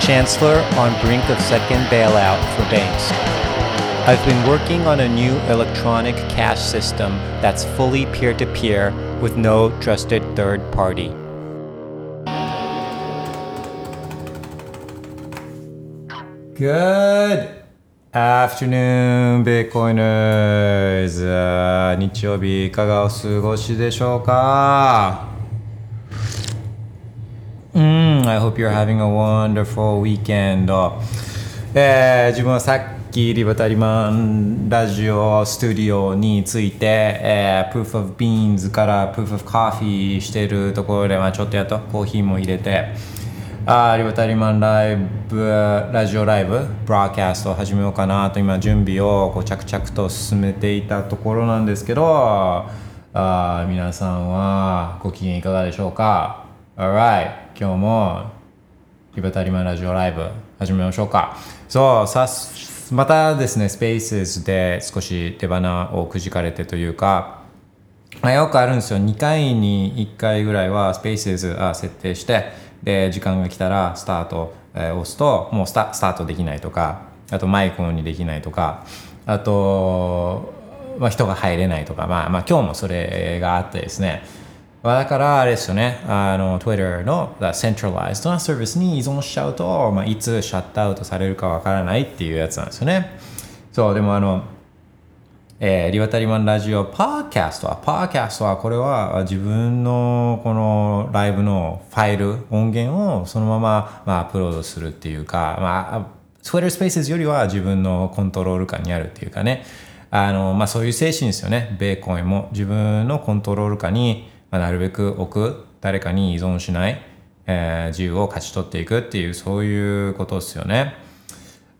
Chancellor on brink of second bailout for banks. I've been working on a new electronic cash system that's fully peer to peer with no trusted third party. Good afternoon, Bitcoiners! 日曜日いかがお過ごしでしょうか Mm, I hope you're having a wonderful weekend. えー自分はさっきリバタリマンラジオスタジオについて、えー、Proof of Beans から Proof of Coffee してるところで、まあ、ちょっとやっとコーヒーも入れて、あリバタリマンライブ、ラジオライブ、ブラーキャストを始めようかなと今準備をこう着々と進めていたところなんですけど、あ皆さんはご機嫌いかがでしょうか ?Alright! 今日もリバタリマラジオライブ始めましょうか。そう、さ、またですね、スペースで少し手花をくじかれてというか、ま、よくあるんですよ。2回に1回ぐらいはスペースあ設定して、で、時間が来たらスタート、え押すと、もうスタスタートできないとか、あとマイクオンにできないとか、あと、まあ、人が入れないとか、まあ、まあ今日もそれがあってですね、だからあれですよね、あの Twitter の Centralized なサービスに依存しちゃうと、まあ、いつシャットアウトされるかわからないっていうやつなんですよね。そう、でもあの、えーリバタリアンラジオパーキャストは、パーキャストはこれは自分のこのライブのファイル、音源をそのまま、まあ、アップロードするっていうか、まあ、Twitter Spaces よりは自分のコントロール下にあるっていうかね、あの、まあそういう精神ですよね。ベーコンも自分のコントロール下に、まあ、なるべく置く、誰かに依存しない、えー自由を勝ち取っていくっていう、そういうことですよね。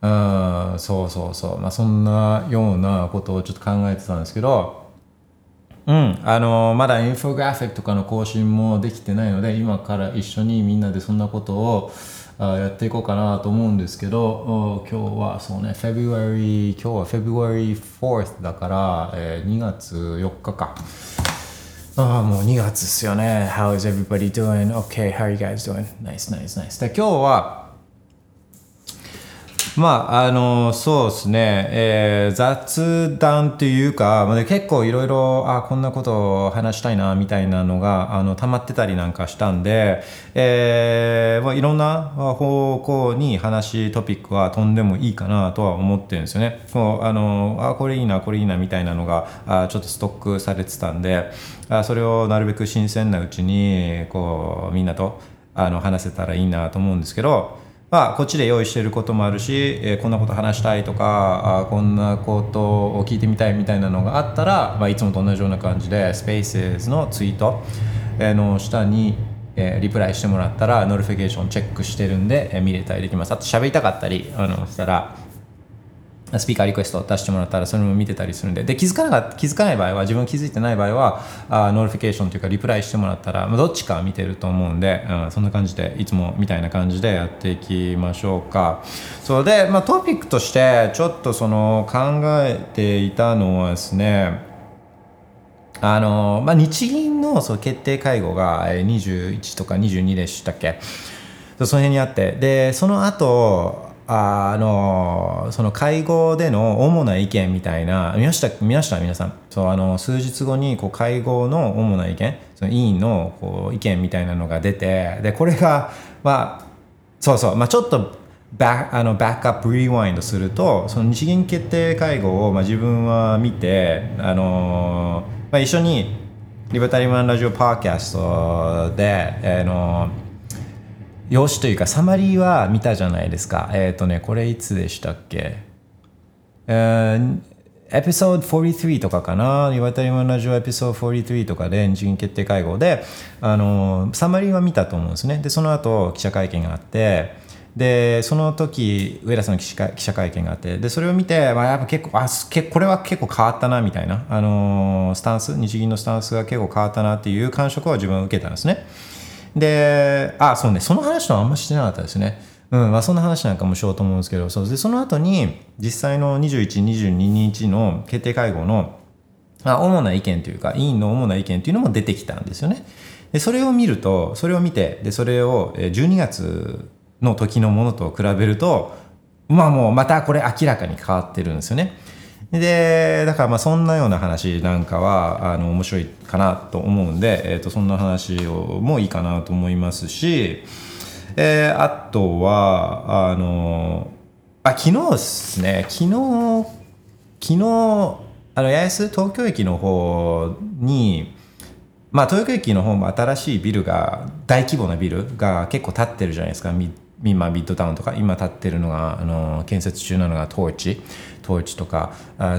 うん、そうそうそう。まあそんなようなことをちょっと考えてたんですけど、うん、あのまだインフォグラフィックとかの更新もできてないので今から一緒にみんなでそんなことをあやっていこうかなと思うんですけど今日はそうね February 今日は February 4th だから、えー2月4日かああもう2月ですよね How is everybody doing? Okay, how are you guys doing? Nice, nice, nice で今日はまあ、あの、そうですね、えー雑談というか、まあ、結構いろいろ、あ、こんなことを話したいな、みたいなのが、あの、溜まってたりなんかしたんで、えーまあ、いろんな方向に話、トピックは飛んでもいいかなとは思ってるんですよね。こう、あの、あ、これいいな、これいいな、みたいなのが、あちょっとストックされてたんで、あそれをなるべく新鮮なうちに、こう、みんなと、あの、話せたらいいなと思うんですけど、まあ、こっちで用意してることもあるし、えーこんなこと話したいとかあこんなことを聞いてみたいみたいなのがあったら、まあ、いつもと同じような感じで Spaces のツイートの下に、えーリプライしてもらったら notification チェックしてるんで、えー見れたりできます。あと喋りたかったりあのしたらスピーカーリクエスト出してもらったらそれも見てたりするんで。で気づかなか気づかない場合は自分気づいてない場合はあ notification というかリプライしてもらったら、まあ、どっちか見てると思うんで、うん、そんな感じでいつもみたいな感じでやっていきましょうか。そうで、まあ、トピックとしてちょっとその考えていたのはですねあのまあ、日銀のそう決定会合が21とか22でしたっけ？その辺にあって。でその後あのその会合での主な意見みたいな見ました見ました皆さん。そうあの数日後にこう会合の主な意見その委員のこう意見みたいなのが出てでこれがまあそうそう、まあ、ちょっとバあのバックアップリワインドするとその日銀決定会合を、まあ、自分は見て、あのまあ、一緒にリバタリマンラジオパーキャストで、あの用紙というかサマリーは見たじゃないですか。えっ、とねこれいつでしたっけ？えーエピソード43とかかな、リバタリマンラジオエピソード43とかで日銀決定会合で、あのサマリーは見たと思うんですね。で、その後記者会見があって、でその時上田さんの記者会見があってでそれを見て、まあ、やっぱ結構あこれは結構変わったなみたいな、あのースタンス日銀のスタンスが結構変わったなっていう感触を自分は受けたんですね。であそうねその話はあんましてなかったですねうんまあ、そんな話なんかもしようと思うんですけどそうでその後に実際の2122日の決定会合のまあ、主な意見というか委員の主な意見というのも出てきたんですよね。でそれを見るとそれを見てでそれを12月の時のものと比べるとまあもうまたこれ明らかに変わってるんですよね。でだからまあそんなような話なんかはあの面白いかなと思うんで、えー、とそんな話をもいいかなと思いますし、えー、あとはあのあ昨日ですね。昨日昨日あの八重洲東京駅の方にまあ東京駅の方も新しいビルが大規模なビルが結構建ってるじゃないですか。ミ今ミッドタウンとか。今建ってるのがあの建設中なのがトーチ。トーチとか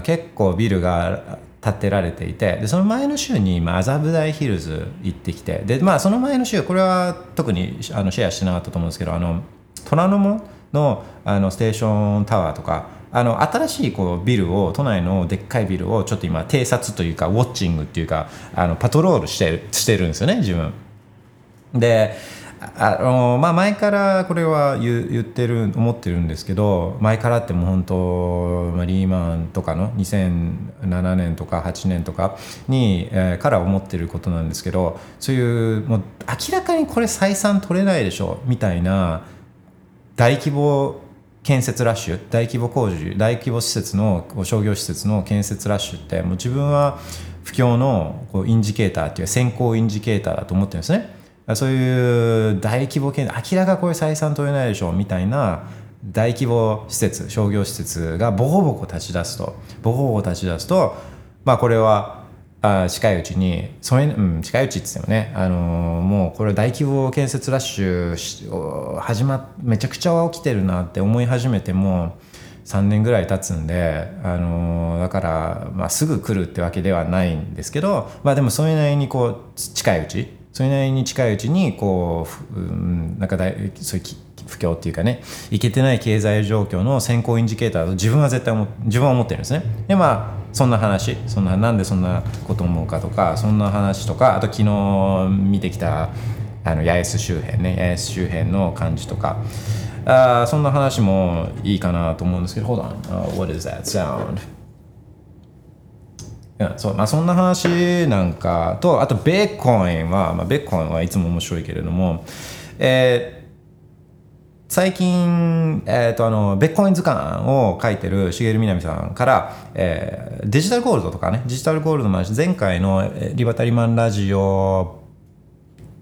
結構ビルが建てられていてでその前の週に麻布台ヒルズ行ってきてでまあその前の週これは特にあのシェアしてなかったと思うんですけどあの虎ノ門のあのステーションタワーとかあの新しいこうビルを都内のでっかいビルをちょっと今偵察というかウォッチングっていうかあのパトロールしてしてるんですよね自分。であのまあ、前からこれは言言ってる思ってるんですけど前からってもう本当、まあ、リーマンとかの2007年とか8年とかに、えー、から思ってることなんですけどそういうもう明らかにこれ採算取れないでしょみたいな大規模建設ラッシュ大規模工事大規模施設の商業施設の建設ラッシュってもう自分は不況のこうインジケーターっていう先行インジケーターだと思ってるんですね。そういう大規模建設明らかこれ採算取れないでしょみたいな大規模施設商業施設がボコボコ立ち出すと。ボコボコ立ち出すとまあこれはあ近いうちにそれ、うん、近いうちっつってもね、あのー、もうこれ大規模建設ラッシュ始まっめちゃくちゃ起きてるなって思い始めても3年ぐらい経つんで、あのー、だから、まあ、すぐ来るってわけではないんですけど、まあ、でもそれなりにこう近いうちそれなりに近いうちにこう、うん、なんかだいそういう不況っていうかねいけてない経済状況の先行インジケーターと自分は絶対自分は思ってるんですねでまあそんな話そんななんでそんなこと思うかとかそんな話とかあと昨日見てきたあの八重洲周辺ね八重洲周辺の感じとかあそんな話もいいかなと思うんですけど Hold on、uh, what is that sound? いやそうまあ、そんな話なんかとあとベーコインは、まあ、ベーコインはいつも面白いけれども、えー最近、えーと、あのベーコイン図鑑を書いてる茂みなみさんから、えー、デジタルゴールドとかねデジタルゴールドの話前回のリバタリマンラジオ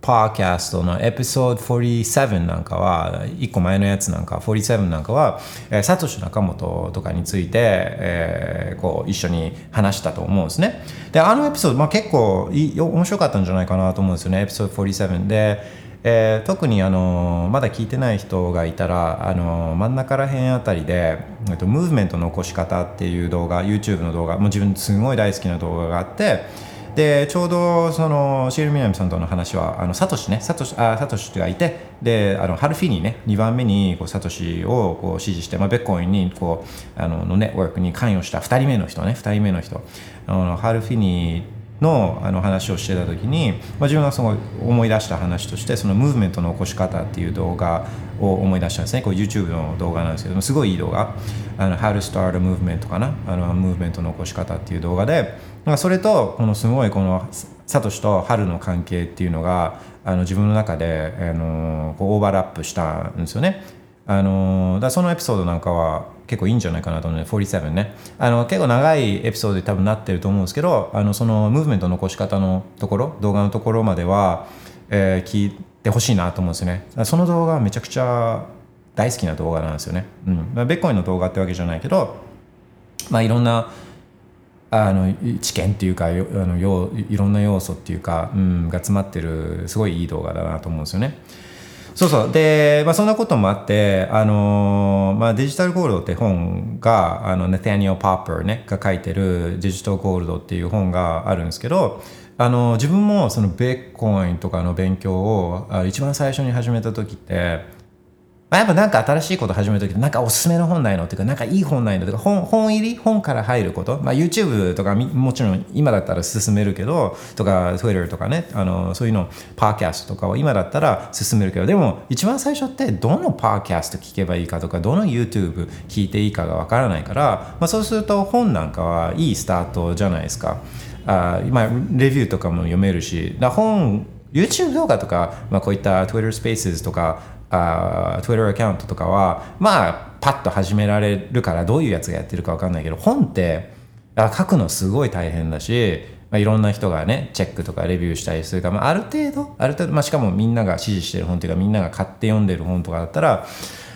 パーキャストのエピソード47なんかは1個前のやつなんか47なんかは、えー、サトシ仲本とかについて、えー、こう一緒に話したと思うんですね。であのエピソード、まあ、結構い面白かったんじゃないかなと思うんですよね。エピソード47でえー、特にあのまだ聞いてない人がいたらあの真ん中ら辺あたりで、えっと、ムーブメントの起こし方っていう動画 YouTube の動画もう自分すごい大好きな動画があってでちょうどそのシエル・ミナミさんとの話はあのサトシねサトシあサトシがいてであのハルフィニね2番目にこうサトシをこう支持して、まあ、ベッコインにこうあののネットワークに関与した2人目の人ね2人目の人。あのハルフィニのあの話をしてた時に、まあ、自分がすごい思い出した話としてそのムーブメントの起こし方っていう動画を思い出したんですね。こう YouTube の動画なんですけどもすごいいい動画。あの How to Start a Movement かな。あのムーブメントの起こし方っていう動画でそれとこのすごいこのサトシと春の関係っていうのがあの自分の中であのこうオーバーラップしたんですよね。あのだそのエピソードなんかは結構いいんじゃないかなと思うね。47ね。あの結構長いエピソードで多分なってると思うんですけどあのそのムーブメントの起こし方のところ動画のところまでは、えー、聞いてほしいなと思うんですよね。その動画はめちゃくちゃ大好きな動画なんですよね、うん、ベッコイの動画ってわけじゃないけどまあいろんなあの知見っていうかあのよいろんな要素っていうか、うん、が詰まってるすごいいい動画だなと思うんですよね。そうそうで、まあ、そんなこともあって、あのまあ、デジタルゴールドって本があのネタニオ・パーパー、ね、が書いてるデジタルゴールドっていう本があるんですけどあの自分もそのベッコインとかの勉強を一番最初に始めた時ってまあ、やっぱなんか新しいこと始めるときなんかおすすめの本ないの？というかなんかいい本ないの？とか本本入り？本から入ること、まあ、YouTube とかもちろん今だったら進めるけどとか Twitter とかねあのそういうのパーキャストとかを今だったら進めるけどでも一番最初ってどのパーキャスト聞けばいいかとかどの YouTube 聞いていいかがわからないから、まあ、そうすると本なんかはいいスタートじゃないですか。あ今レビューとかも読めるしだ本 YouTube 動画とか、まあ、こういった Twitter Spaces とかあ Twitter アカウントとかはまあパッと始められるからどういうやつがやってるか分かんないけど本ってあ書くのすごい大変だし、まあ、いろんな人がねチェックとかレビューしたりするか、まあ、ある程度ある程度、まあ、しかもみんなが支持してる本っていうかみんなが買って読んでる本とかだったら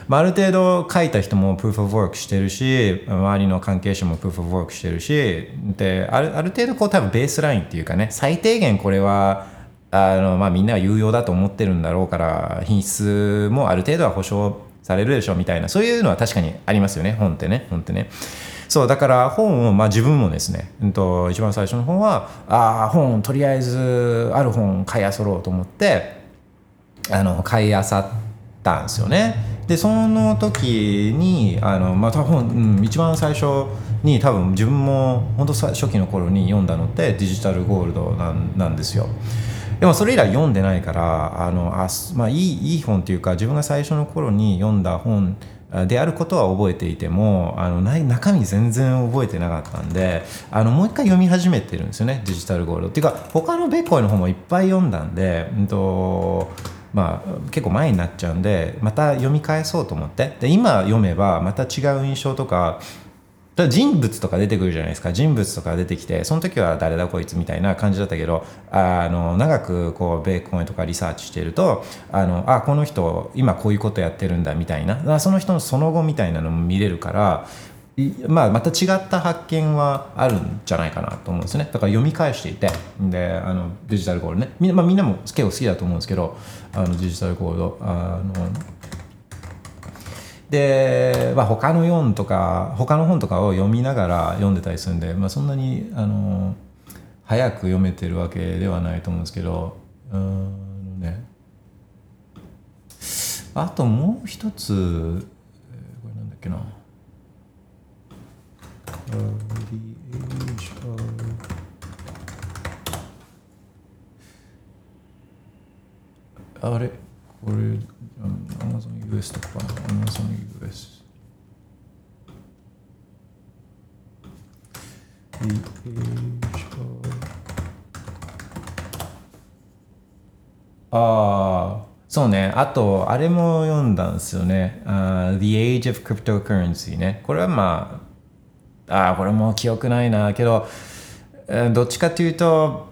まあ、ある程度書いた人もプーフ・オブ・ワークしてるし周りの関係者もプーフ・オブ・ワークしてるしであるある程度こう多分ベースラインっていうかね最低限これはあの、まあ、みんなは有用だと思ってるんだろうから品質もある程度は保証されるでしょうみたいなそういうのは確かにありますよね本ってね本ってね。そうだから本を、まあ、自分もですね、うんと、一番最初の本はああ本とりあえずある本買いあそろうと思ってあの買いあさったんですよね。でその時にあの、まあ、多分、うん、一番最初に多分自分も本当初期の頃に読んだのってデジタルゴールドなんなんですよ。でもそれ以来読んでないからあのあ、まあ、いいいい本っていうか自分が最初の頃に読んだ本であることは覚えていてもあの中身全然覚えてなかったんであのもう一回読み始めてるんですよねデジタルゴールドっていうか他のベッコイの本もいっぱい読んだんで、うんとまあ、結構前になっちゃうんでまた読み返そうと思って。で今読めばまた違う印象とかだ人物とか出てくるじゃないですか。人物とか出てきてその時は誰だこいつみたいな感じだったけどあの長くこう米コンとかリサーチしてるとあのあこの人今こういうことやってるんだみたいな。その人のその後みたいなのも見れるからまあ、また違った発見はあるんじゃないかなと思うんですね。だから読み返していてであのデジタルゴールね。み,、まあ、みんなも結構好きだと思うんですけどあのデジタルゴールドあので、まあ、他の本とか他の本とかを読みながら読んでたりするんで、まあ、そんなにあの早く読めてるわけではないと思うんですけどうんね。あともう一つこれなんだっけな。あれ？これ Amazon US とか Amazon US The age of ああそうね。あとあれも読んだんですよね、uh, The Age of Cryptocurrency ね。これはまあああこれも記憶ないな。けどどっちかというと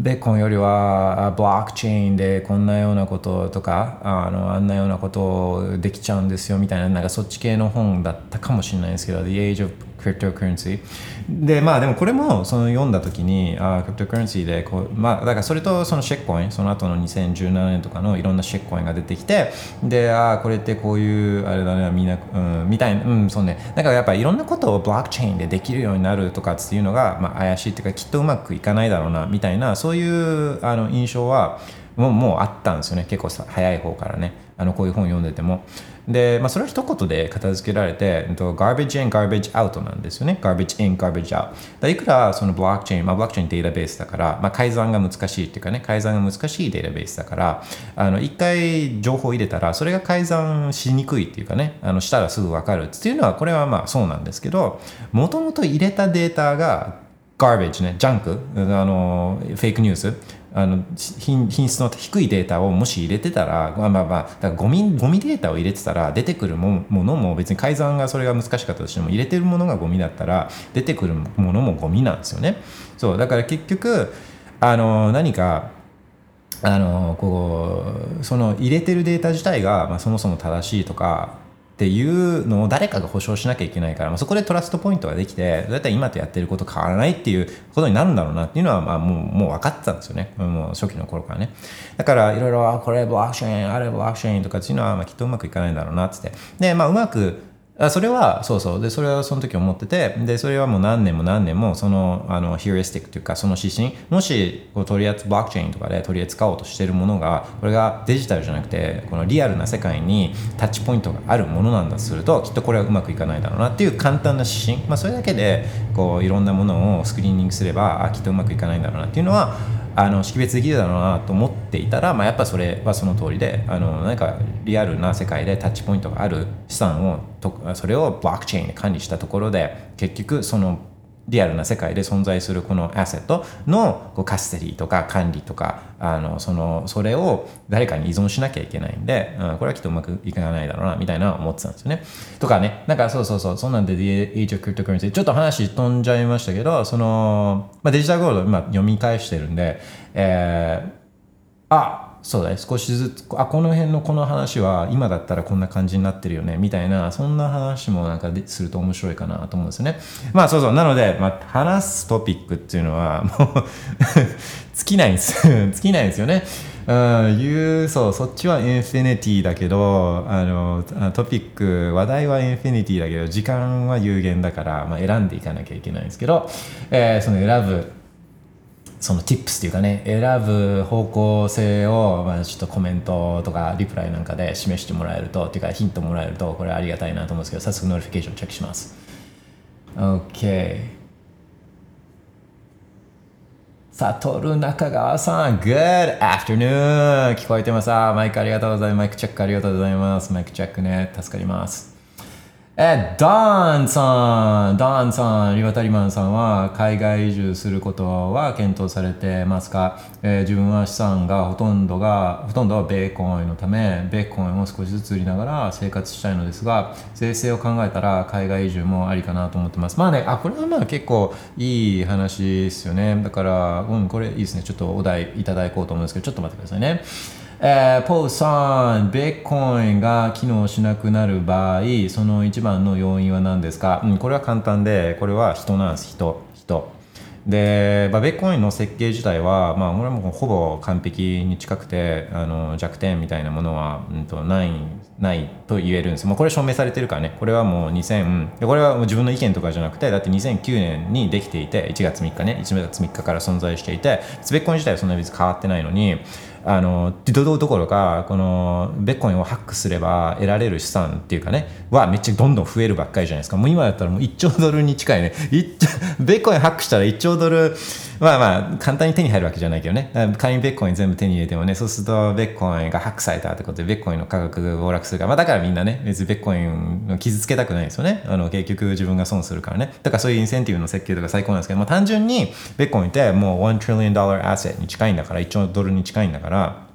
ベーコンよりはブロックチェーンでこんなようなこととかあのあんなようなことできちゃうんですよみたいななんかそっち系の本だったかもしれないですけど The Age of Cryptocurrency でまあでもこれもその読んだ時にあクリプトカレンシーでこうまあだからそれとそのシェックコインその後の2017年とかのいろんなシェックコインが出てきてであこれってこういうあれだねみんな、うん、みたいなうんそうね。だからやっぱいろんなことをブロックチェーンでできるようになるとかっていうのが、まあ、怪しいっていうかきっとうまくいかないだろうなみたいなそういうあの印象はもうもうあったんですよね。結構さ早い方からね。あのこういう本読んでても。で、まあ、それは一言で片付けられて garbage in garbage out なんですよね。garbage in garbage out だいくらそのブロックチェーン、まあ、ブロックチェーンデータベースだから、まあ、改ざんが難しいっていうかね改ざんが難しいデータベースだからあの一回情報入れたらそれが改ざんしにくいっていうかねあのしたらすぐ分かるっていうのはこれはまあそうなんですけどもともと入れたデータが garbage ね、ジャンク、あの、フェイクニュース、あの品質の低いデータをもし入れてたら、まあまあまあ、だからゴミゴミデータを入れてたら、出てくるものも別に改ざんがそれが難しかったとしても、入れてるものがゴミだったら、出てくるものもゴミなんですよね。そう、だから結局、あの、何か、あのこうその入れてるデータ自体が、まあ、そもそも正しいとかっていうのを誰かが保証しなきゃいけないから、まあ、そこでトラストポイントができてだいたい今とやってること変わらないっていうことになるんだろうなっていうのはまあもうもう分かってたんですよね。もう初期の頃からね。だからいろいろこれブロックチェーンあれブロックチェーンとかっていうのはまあきっとうまくいかないんだろうなってって。でまあうまくあそれはそうそう。でそれはその時思っててでそれはもう何年も何年もそのあのヒューリスティックというかその指針もしこう取り扱ブロックチェーンとかで取り扱おうとしてるものがこれがデジタルじゃなくてこのリアルな世界にタッチポイントがあるものなんだとするときっとこれはうまくいかないだろうなっていう簡単な指針、まあ、それだけでこういろんなものをスクリーニングすればあきっとうまくいかないんだろうなっていうのはあの識別できるだろうなと思っていたら、まあ、やっぱそれはその通りであのなんかリアルな世界でタッチポイントがある資産をとそれをブロックチェーンで管理したところで結局そのリアルな世界で存在するこのアセットのこうカステリーとか管理とかあのそのそれを誰かに依存しなきゃいけないんで、うん、これはきっとうまくいかないだろうなみたいな思ってたんですよね。とかね。なんかそうそうそう。そんなんで The Age of Cryptocurrency ちょっと話飛んじゃいましたけどその、まあ、デジタルゴールド今読み返してるんで、えー、あそうだね。少しずつあこの辺のこの話は今だったらこんな感じになってるよね。みたいなそんな話もなんかすると面白いかなと思うんですね。まあそうそう。なので、まあ、話すトピックっていうのはもう 尽きないんです。尽きないですよね。うん、いうそうそっちはインフィニティだけどあのトピック話題は infinity だけど時間は有限だから、まあ、選んでいかなきゃいけないんですけど、えー、その選ぶその tips っていうかね選ぶ方向性を、まあ、ちょっとコメントとかリプライなんかで示してもらえるとっていうかヒントもらえるとこれありがたいなと思うんですけど早速 notification チェックします。OK サトル中川さん Good afternoon! 聞こえてます。マイクありがとうございます。マイクチェックありがとうございます。マイクチェックね助かります。え、ダーンさん、ダーンさん、リバタリマンさんは海外移住することは検討されてますか、えー、自分は資産がほとんどが、ほとんどはベーコンのため、ベーコンを少しずつ売りながら生活したいのですが、税制を考えたら海外移住もありかなと思ってます。まあね、あ、これはまあ結構いい話ですよね。だから、うん、これいいですね。ちょっとお題いただこうと思うんですけど、ちょっと待ってくださいね。えー、ポーさん、ベッコインが機能しなくなる場合、その一番の要因は何ですか、うん、これは簡単で、これは人なんです、人、人。で、まあ、ベッコインの設計自体は、まあ、これもほぼ完璧に近くてあの弱点みたいなものは、うん、とないないと言えるんです。もうこれ証明されてるからね。これはもう2000これはもう自分の意見とかじゃなくてだって2009年にできていて1月3日ね。1月3日から存在していてベッコイン自体はそんなに別に変わってないのにあのどどころかこのベッコインをハックすれば得られる資産っていうかねはめっちゃどんどん増えるばっかりじゃないですか。もう今やったらもう1兆ドルに近いね。ベッコインハックしたら1兆ドルまあまあ簡単に手に入るわけじゃないけどね。仮にベッコイン全部手に入れてもねそうするとベッコインがハックされたってことでベッコインの価格が暴落するから、まあ、だからみんなね別にベッコインを傷つけたくないですよね。あの結局自分が損するからね。だからそういうインセンティブの設計とか最高なんですけど、まあ、単純にベッコインってもう1 trillion dollar asset に近いんだから1兆ドルに近いんだから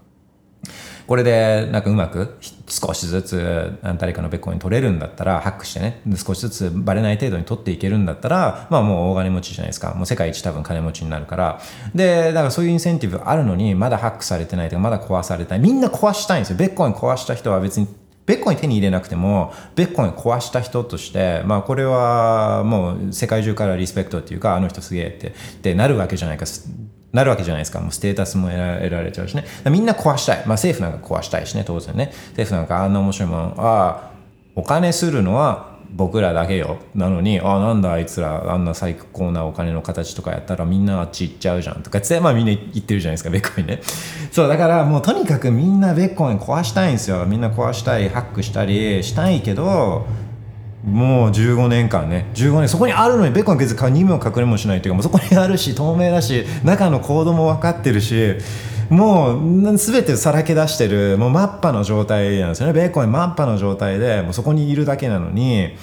これでなんかうまく少しずつ誰かのベッコイン取れるんだったらハックしてね少しずつバレない程度に取っていけるんだったらまあもう大金持ちじゃないですか。もう世界一多分金持ちになるから。でだからそういうインセンティブあるのにまだハックされてないとかまだ壊されたい。みんな壊したいんですよ。ベッコイン壊した人は別にベッコイン手に入れなくても、ベッコイン壊した人として、まあこれはもう世界中からリスペクトっていうか、あの人すげえって、ってなるわけじゃないか。なるわけじゃないですか。もうステータスも得られちゃうしね。みんな壊したい。まあ政府なんか壊したいしね、当然ね。政府なんかあんな面白いもの、ああ、お金するのは僕らだけよ。なのに、ああ、なんだあいつら、あんな最高なお金の形とかやったらみんなあっち行っちゃうじゃんとかって、まあみんな言ってるじゃないですか、ベッコインね。そう、だからもうとにかくみんなビットコイン壊したいんですよ。みんな壊したい、ハックしたりしたいけど、もう15年間ね。15年そこにあるのにビットコイン別に逃げも隠れもしないというかもうそこにあるし透明だし中のコードも分かってるしもう全てさらけ出してるもうマッパの状態なんですよね。ビットコインマッパの状態でもうそこにいるだけなのに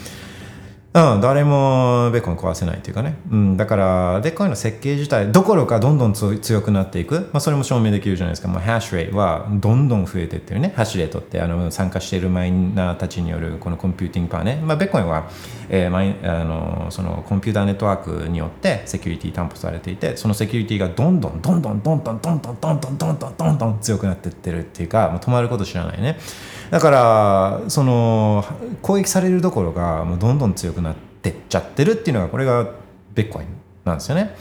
うん、誰もビットコイン壊せないというかね、うん、だからビットコインの設計自体どころかどんどん強くなっていく、まあ、それも証明できるじゃないですか、まあ、ハッシュレートはどんどん増えてってるね。ハッシュレートってあの参加しているマイナーたちによるこのコンピューティングパワーね、まあ、ビットコインは、えー、マイあのそのコンピューターネットワークによってセキュリティ担保されていてそのセキュリティがどんどんどんどんどんどんどんどんどんどんどんどんどんどん強くなっていってるっていうか、まあ、止まること知らないね。だからその攻撃されるどころがもうどんどん強くなってってっちゃってるっていうのがこれがベッコインなんですよね。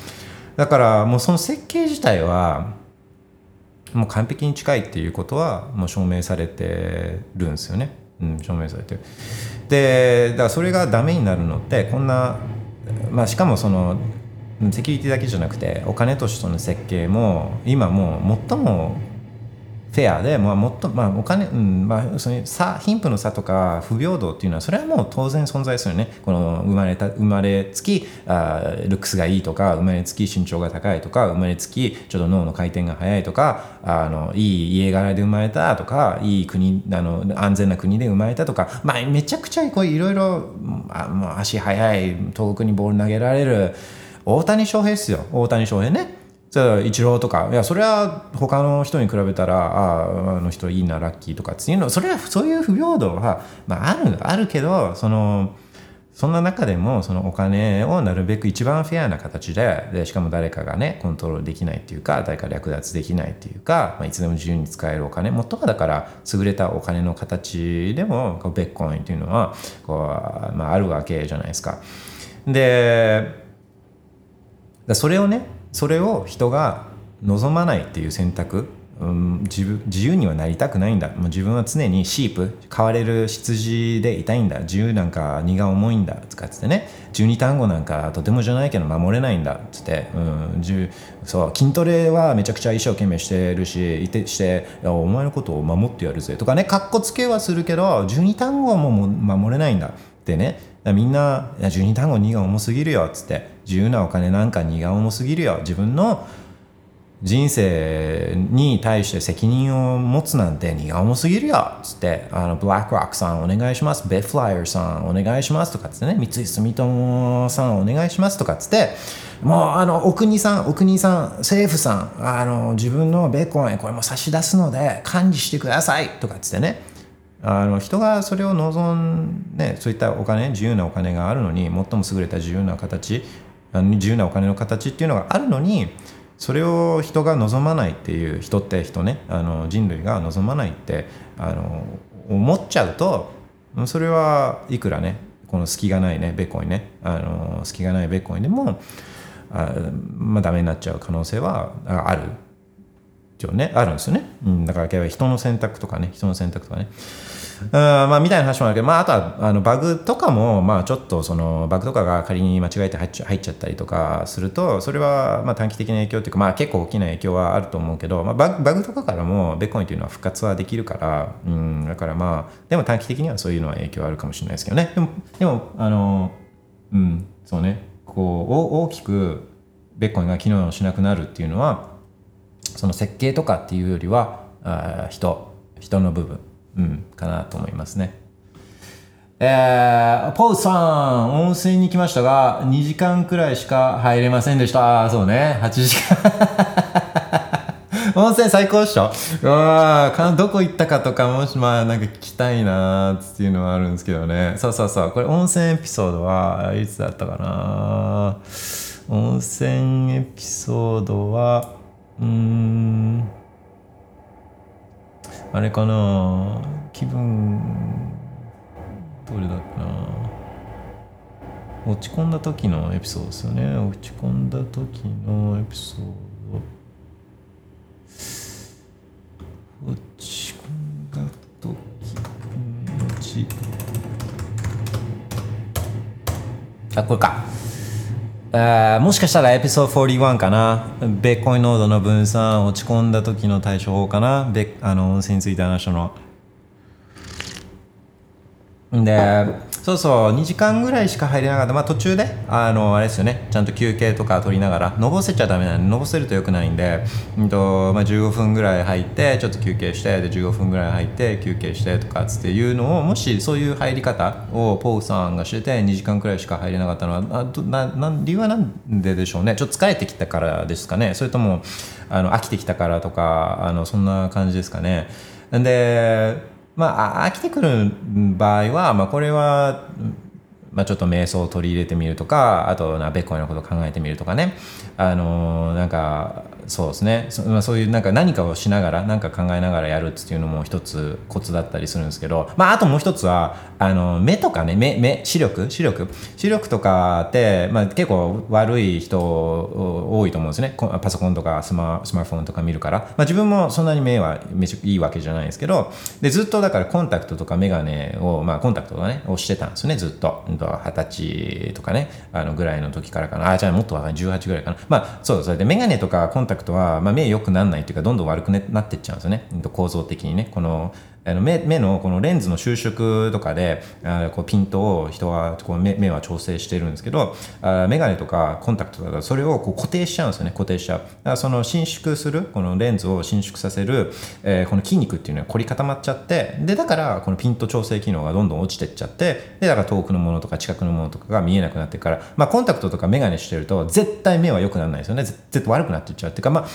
だからもうその設計自体はもう完璧に近いっていうことはもう証明されてるんですよね、うん、証明されてる。でだからそれがダメになるのってこんな、まあ、しかもそのセキュリティだけじゃなくてお金としての設計も今もう最もフェアで、まあ、もっと、まあ、お金、うんまあ、その差貧富の差とか不平等っていうのはそれはもう当然存在するね。この生まれた生まれつきあルックスがいいとか生まれつき身長が高いとか生まれつきちょっと脳の回転が速いとかあのいい家柄で生まれたとかいい国あの安全な国で生まれたとか、まあ、めちゃくちゃこういろいろ足速い遠くにボール投げられる大谷翔平ですよ。大谷翔平ね。じゃあイチローとかいやそれは他の人に比べたらあああの人いいなラッキーとかっていうのそれはそういう不平等は、まあ、あるあるけどそのそんな中でもそのお金をなるべく一番フェアな形ででしかも誰かがねコントロールできないっていうか誰か略奪できないっていうか、まあ、いつでも自由に使えるお金もっともだから優れたお金の形でもこうベッコインっていうのはこう、まあ、あるわけじゃないですか。でそれをねそれを人が望まないっていう選択、うん、自分自由にはなりたくないんだ。もう自分は常にシープ飼われる羊でいたいんだ。自由なんか荷が重いんだ。とかっつってね。12単語なんかとてもじゃないけど守れないんだ。っつって、うん、そう筋トレはめちゃくちゃ一生懸命してるしいてしてお前のことを守ってやるぜ。とかねかっこつけはするけど12単語も守れないんだ。ってね。みんな「12単語荷が重すぎるよ」っつって。自由なお金なんか荷が重すぎるよ。自分の人生に対して責任を持つなんて荷が重すぎるよ。っつってあのブラックロックさんお願いします。ベッフライヤーさんお願いしますとかっつってね。三井住友さんお願いしますとかっつって。もうあのお国さんお国さん政府さんあの自分のベーコンへこれも差し出すので管理してくださいとかっつってね。あの人がそれを望んでそういったお金自由なお金があるのに最も優れた自由な形自由なお金の形っていうのがあるのにそれを人が望まないっていう人って人ねあの人類が望まないってあの思っちゃうとそれはいくらねこの隙がないねベッコインねあの隙がないベッコインでもあまあダメになっちゃう可能性はある。一応ねあるんですよね、うん、だから人の選択とかね人の選択とかね。まあ、みたいな話もあるけど、まあ、あとはあのバグとかも、まあ、ちょっとそのバグとかが仮に間違えて入っちゃ入っちゃったりとかするとそれはまあ短期的な影響っていうか、まあ、結構大きな影響はあると思うけど、まあ、バグバグとかからもベッコインというのは復活はできるから、うん、だからまあでも短期的にはそういうのは影響あるかもしれないですけどね。でもでもあのうんそうね。こう大きくベッコインが機能しなくなるっていうのはその設計とかっていうよりはあ人人の部分。うん、かなと思いますね。えー、ポーさん、温泉に来ましたが、2時間くらいしか入れませんでした。そうね、8時間。温泉最高っしょうわどこ行ったかとか、もしまあなんか聞きたいなっていうのはあるんですけどね。そうそうそう。これ温泉エピソードはいつだったかな温泉エピソードは、うーん、あれかな？気分どれだっけな？落ち込んだ時のエピソードですよね。落ち込んだ時のエピソード。落ち込んだ時落ちあこれか。あもしかしたらエピソード41かな。ベッコインノードの分散落ち込んだ時の対処法かな。あの温泉について話したの。で、そうそう2時間ぐらいしか入れなかった。まあ途中であのあれですよね。ちゃんと休憩とか取りながらのぼせちゃダメなんでのぼせるとよくないんで、うんとまあ、15分ぐらい入ってちょっと休憩してで15分ぐらい入って休憩してとかつっていうのをもしそういう入り方をポーさんがしてて2時間くらいしか入れなかったのはあどなな理由は何ででしょうね。ちょっと疲れてきたからですかね。それともあの飽きてきたからとかあのそんな感じですかね。でまあ、飽きてくる場合は、まあ、これは、まあ、ちょっと瞑想を取り入れてみるとかあとなベッコイのこと考えてみるとかね。あのなんかそうですね。そ,、まあ、そういうなんか何かをしながら何か考えながらやるっていうのも一つコツだったりするんですけど、まあ、あともう一つはあの目とかね目目視力？視力？視力とかって、まあ、結構悪い人多いと思うんですね。パソコンとかスマスマートフォンとか見るから、まあ、自分もそんなに目はめちゃいいわけじゃないですけどでずっとだからコンタクトとかメガネを、まあ、コンタクトをねをしてたんですよね。ずっと。二十歳とかねあのぐらいの時からかな。あじゃあもっと若い18ぐらいかな。まあそうそれでメガネとかコンタクトは、まあ、目良くならないというかどんどん悪くなっていっちゃうんですよね。構造的にね。このあの目目のこのレンズの収縮とかであこうピントを人はこう目目は調整してるんですけどあメガネとかコンタクトとかそれをこう固定しちゃうんですよね固定しちゃう。だからその伸縮するこのレンズを伸縮させる、えー、この筋肉っていうのは凝り固まっちゃってでだからこのピント調整機能がどんどん落ちてっちゃってでだから遠くのものとか近くのものとかが見えなくなってから、まあ、コンタクトとかメガネしてると絶対目は良くならないですよね。絶対悪くなっていっちゃう。っていうかまあ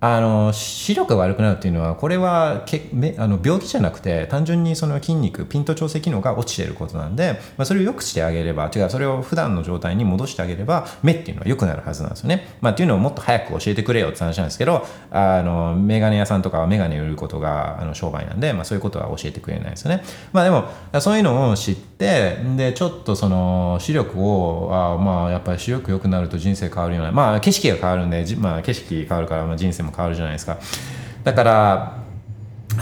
あの視力が悪くなるっていうのはこれはけめあの病気じゃなくて単純にその筋肉ピント調整機能が落ちていることなんで、まあ、それを良くしてあげれば違うそれを普段の状態に戻してあげれば目っていうのは良くなるはずなんですよね。まあ、っていうのをもっと早く教えてくれよって話なんですけどあのメガネ屋さんとかはメガネ売ることがあの商売なんで、まあ、そういうことは教えてくれないですよね。まあ、でもそういうのを知ってでちょっとその視力をあまあやっぱり視力良くなると人生変わるようなまあ景色が変わるんで、まあ、景色変わるからまあ人生も変わるじゃないですか。だから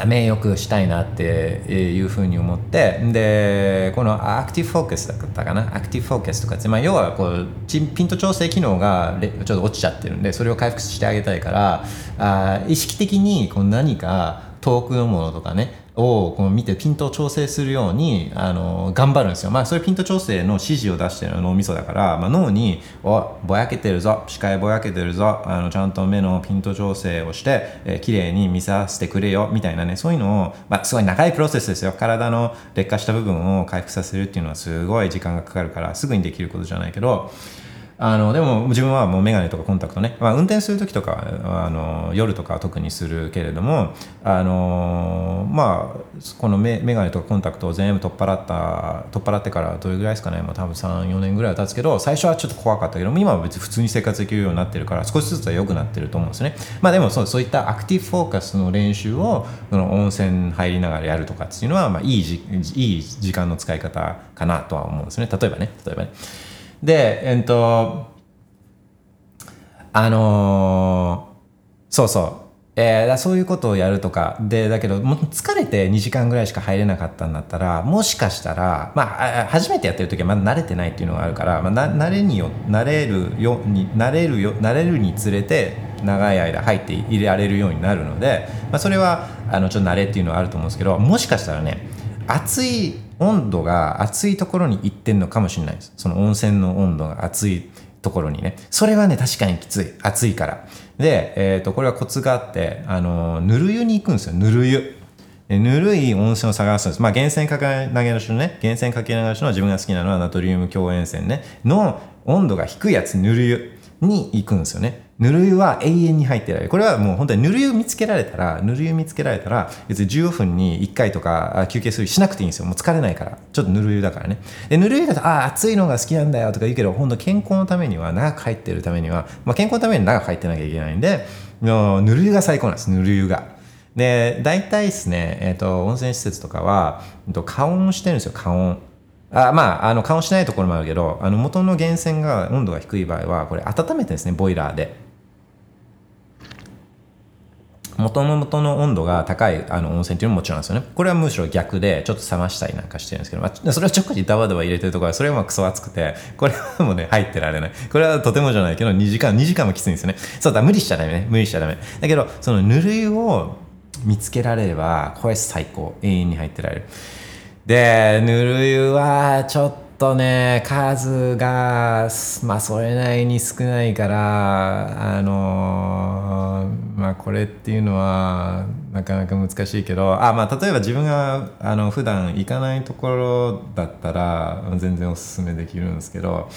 名誉くしたいなっていうふうに思ってでこのアクティブフォーカスだったかな？アクティブフォーカスとかって、まあ、要はこうピント調整機能がちょっと落ちちゃってるんでそれを回復してあげたいからあ意識的にこう何か遠くのものとかねをこの見てピントを調整するようにあの頑張るんですよ。まあそういうピント調整の指示を出してる脳みそだから、まあ、脳に「おぼやけてるぞ視界ぼやけてるぞあのちゃんと目のピント調整をして、えー、綺麗に見させてくれよ」みたいなねそういうのを、まあ、すごい長いプロセスですよ。体の劣化した部分を回復させるっていうのはすごい時間がかかるからすぐにできることじゃないけどあのでも自分はもう眼鏡とかコンタクトね、まあ、運転する時とかあの夜とか特にするけれどもあのまあこの眼鏡とかコンタクトを全部取っ払った取っ払ってからどれぐらいですかね、まあ、多分34年ぐらいは経つけど最初はちょっと怖かったけども今は別に普通に生活できるようになってるから少しずつは良くなってると思うんですね。まあでもそうそういったアクティブフォーカスの練習をその温泉入りながらやるとかっていうのは、まあ、いいじいい時間の使い方かなとは思うんですね。例えばね例えばね。で、えっと、あのー、そうそう。えー、そういうことをやるとかでだけどもう疲れて2時間ぐらいしか入れなかったんだったらもしかしたら、まあ、初めてやってる時はまだ慣れてないっていうのがあるから、まあ、な慣れによ慣れるよに慣れるよ慣れるにつれて長い間入って入れられるようになるので、まあ、それはあのちょっと慣れっていうのはあると思うんですけどもしかしたらね暑い温度が暑いところに行ってんのかもしれないです。その温泉の温度が暑いところにね。それはね確かにきつい。暑いから。で、えー、とこれはコツがあってあのぬる湯に行くんですよ。ぬる湯。ぬるい温泉を探すんです。まあ、源泉かけ流しのね、源泉かけ流しの自分が好きなのはナトリウム強塩泉ね、の温度が低いやつ、ぬる湯に行くんですよね。ぬる湯は永遠に入ってられる。これはもう本当にぬる湯見つけられたら、ぬる湯見つけられたら、別に15分に1回とか休憩するしなくていいんですよ。もう疲れないから。ちょっとぬる湯だからね。で、ぬる湯だと、ああ、暑いのが好きなんだよとか言うけど、本当健康のためには、長く入ってるためには、まあ、健康のために長く入ってなきゃいけないんで、ぬる湯が最高なんです、ぬる湯が。で、大体ですね、えっ、ー、と、温泉施設とかは、加温してるんですよ、加温。あまあ、あの、加温しないところもあるけど、あの、元の源泉が温度が低い場合は、これ温めてですね、ボイラーで。元の元の温度が高いあの温泉っていうのももちろんですよね。これはむしろ逆で、ちょっと冷ましたりなんかしてるんですけど、まあ、それはちょっかいダバダバ入れてるところは、それはまあクソ熱くて、これはもうね、入ってられない。これはとてもじゃないけど、2時間、2時間もきついんですよね。そうだ、無理しちゃダメね。無理しちゃダメ。だけど、そのぬるいを見つけられれば、これ最高。永遠に入ってられる。で、ぬるいはちょっと、とね数がまあそれなりに少ないからあのまあこれっていうのはなかなか難しいけどあまあ例えば自分があの普段行かないところだったら全然おすすめできるんですけど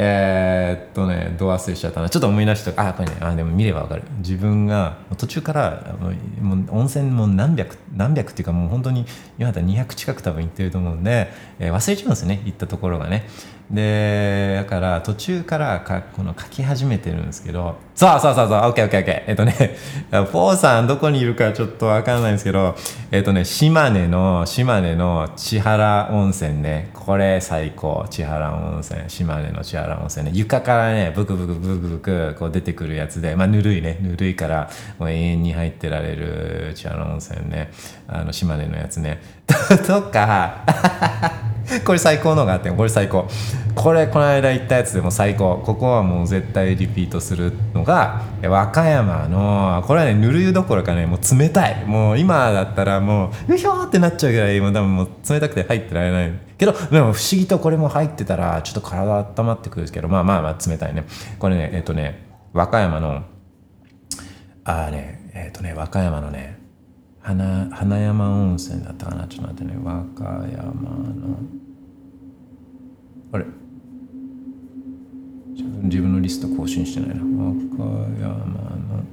えー、っとねど忘れしちゃったな。ちょっと思い出したあこれね。あでも見ればわかる。自分が途中からもう温泉も何百何百っていうかもう本当に今だったら200近く多分行ってると思うんで、えー、忘れちゃうんですよね。行ったところがね。でだから途中からかこの書き始めてるんですけどそうそうそうそう OKOKOK えっとね ポーさんどこにいるかちょっとわかんないんですけどえっとね島根の島根の千原温泉ね。これ最高。千原温泉。島根の千原温泉ね。床からねブクブクブクブクこう出てくるやつでまあぬるいね。ぬるいからもう永遠に入ってられる千原温泉ね。あの島根のやつね。とか これ最高のがあってこれ最高。これこの間行ったやつでも最高。ここはもう絶対リピートするのが和歌山のこれはねぬる湯どころかねもう冷たい。もう今だったらもううひょーってなっちゃうぐらいもう多分もう冷たくて入ってられない。けどでも不思議とこれも入ってたらちょっと体温まってくるですけどまあまあまあ冷たいね。これねえっとね和歌山のああねえっとね和歌山のね花花山温泉だったかなちょっと待ってね。和歌山の。あれ？自分のリスト更新してないな。和歌山の。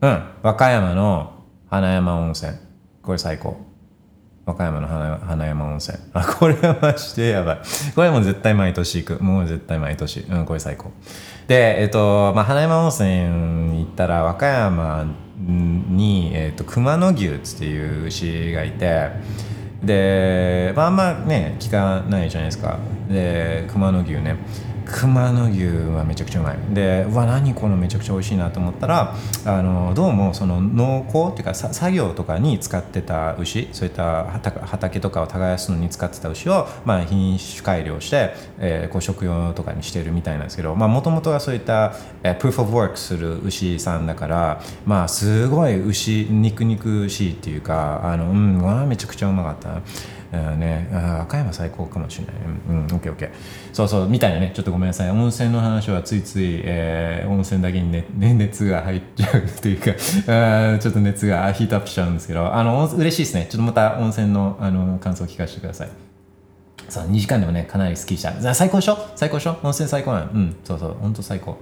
うん和歌山の花山温泉。これ最高。和歌山の花花山温泉。あこれはマジでやばい。これもう絶対毎年行く。もう絶対毎年。うんこれ最高。でえっとまあ花山温泉行ったら和歌山に、えっと、熊野牛っていう牛がいてで、まあ、あんまね聞かないじゃないですか。で熊野牛ね。熊野牛はめちゃくちゃうまい。でうわ何このめちゃくちゃ美味しいなと思ったらあのどうもその農耕っていうか作業とかに使ってた牛そういった畑とかを耕すのに使ってた牛を、まあ、品種改良して、えー、こう食用とかにしてるみたいなんですけどもともとはそういった、えー、プーフ・オブ・ワークする牛さんだからまあすごい牛肉肉しいっていうかあのうんわめちゃくちゃうまかったね、あ赤山最高かもしれない。うん、オッケーオッケー。そうそう、みたいなね、ちょっとごめんなさい。温泉の話はついつい、えー、温泉だけにね、熱が入っちゃうというか あ、ちょっと熱がヒートアップしちゃうんですけど、あの、嬉しいですね。ちょっとまた温泉のあの感想を聞かせてください。そう、2時間でもね、かなり好きでした。最高でしょ？最高でしょ？温泉最高なの。うん、そうそう、ほんと最高。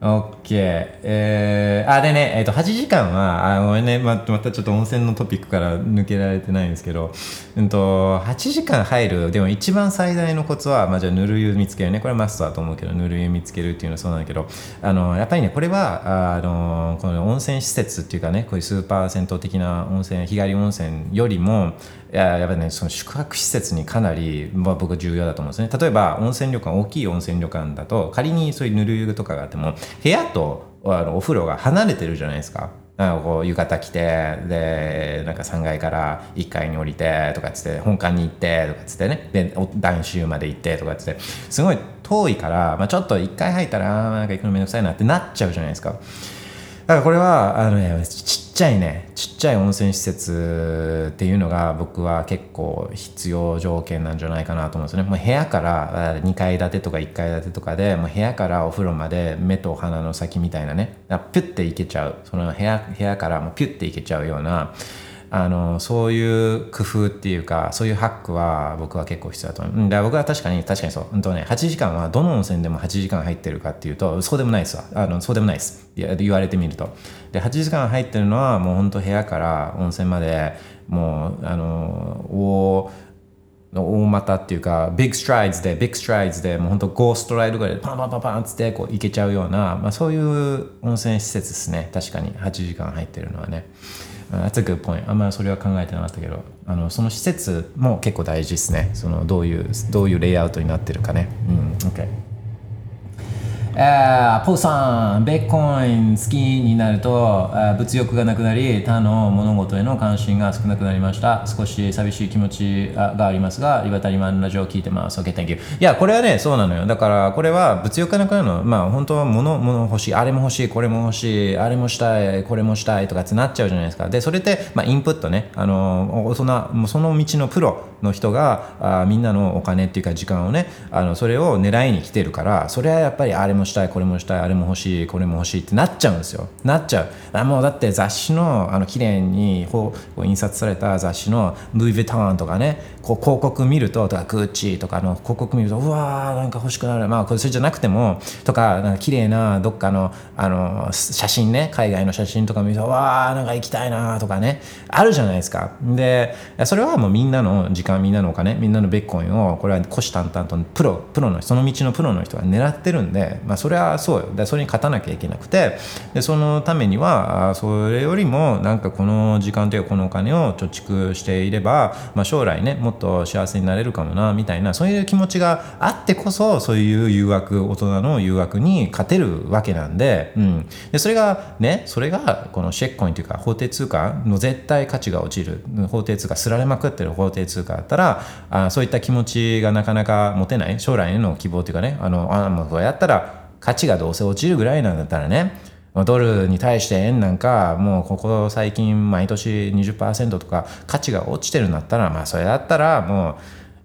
OK。えー、あ、でね、えっ、ー、と、8時間は、あごめんね、ま、またちょっと温泉のトピックから抜けられてないんですけど、うんと、8時間入る、でも一番最大のコツは、まあ、じゃあ、ぬる湯見つけるね。これマストだと思うけど、ぬる湯見つけるっていうのはそうなんだけど、あの、やっぱりね、これは、あの、この温泉施設っていうかね、こういうスーパー銭湯的な温泉、日帰り温泉よりも、いややっぱねその宿泊施設にかなり、まあ、僕は重要だと思うんですね。例えば温泉旅館大きい温泉旅館だと仮にそういうぬる湯とかがあっても部屋とあのお風呂が離れてるじゃないですか。なんかこう浴衣着てでなんか3階から1階に降りてとかっつって本館に行ってとかっつってね。で男子まで行ってとかっつって。すごい遠いから、まあ、ちょっと1回入ったらなんか行くのめんどくさいなってなっちゃうじゃないですか。だからこれはあの、ね、ちっちゃいねちっちゃい温泉施設っていうのが僕は結構必要条件なんじゃないかなと思うんですよね。もう部屋から2階建てとか1階建てとかでもう部屋からお風呂まで目と鼻の先みたいなね。ピュッていけちゃう。その部屋部屋からもうピュッていけちゃうようなあのそういう工夫っていうかそういうハックは僕は結構必要だと思うん。だ僕は確かに確かにそう。うんとね、8時間はどの温泉でも8時間入ってるかっていうとそうでもないですわ。あのそうでもないです。言われてみると。で8時間入ってるのはもう本当部屋から温泉までもうあの大大股っていうかビッグストライズでビッグストライズでもう本当ゴーストライドぐらいでパンパンパンパンっつってこう行けちゃうような、まあ、そういう温泉施設ですね確かに8時間入ってるのはね。That's a good point. あんまりそれは考えてなかったけど、あのその施設も結構大事ですね。そのどういうどういうレイアウトになってるかね。うん、OK。えー、ポーさん、ベッコイン好きになると、えー、物欲がなくなり、他の物事への関心が少なくなりました。少し寂しい気持ちがありますが、リバタリマンラジオを聞いてます。OK, thank you. いや、これはね、そうなのよ。だから、これは物欲がなくなるの。まあ、本当は物、物欲しい、あれも欲しい、これも欲しい、あれもしたい、これもしたいとかってなっちゃうじゃないですか。で、それって、まあ、インプットね、あの、そのその道のプロの人が、あみんなのお金っていうか時間をね、あのそれを狙いに来てるから、それはやっぱりあれももしたいこれもしたいあれも欲しいこれも欲しいってなっちゃうんですよ。なっちゃう。あもうだって雑誌のあの綺麗にこうう印刷された雑誌のルイ・ヴィトンとかねこう広告見るととかグッチとかの広告見るとうわーなんか欲しくなる。まあこれそれじゃなくてもとかなんか綺麗などっかのあの写真ね海外の写真とか見るとわーなんか行きたいなとかねあるじゃないですか。でそれはもうみんなの時間みんなのお金みんなのベッコインをこれは虎視眈々とプロプロのその道のプロの人が狙ってるんで、まあ、それはそうよ。でそれに勝たなきゃいけなくてでそのためにはそれよりもなんかこの時間というかこのお金を貯蓄していれば、まあ、将来ねもっと幸せになれるかもなみたいなそういう気持ちがあってこそそういう誘惑大人の誘惑に勝てるわけなんで,、うん、でそれがねそれがこのシェックコインというか法定通貨の絶対価値が落ちる。法定通貨すられまくってる法定通貨だったらあそういった気持ちがなかなか持てない将来への希望というかねあのあもうこうやったら価値がどうせ落ちるぐらいなんだったらねドルに対して円なんかもうここ最近毎年20%とか価値が落ちてるんだったらまあそれだったらも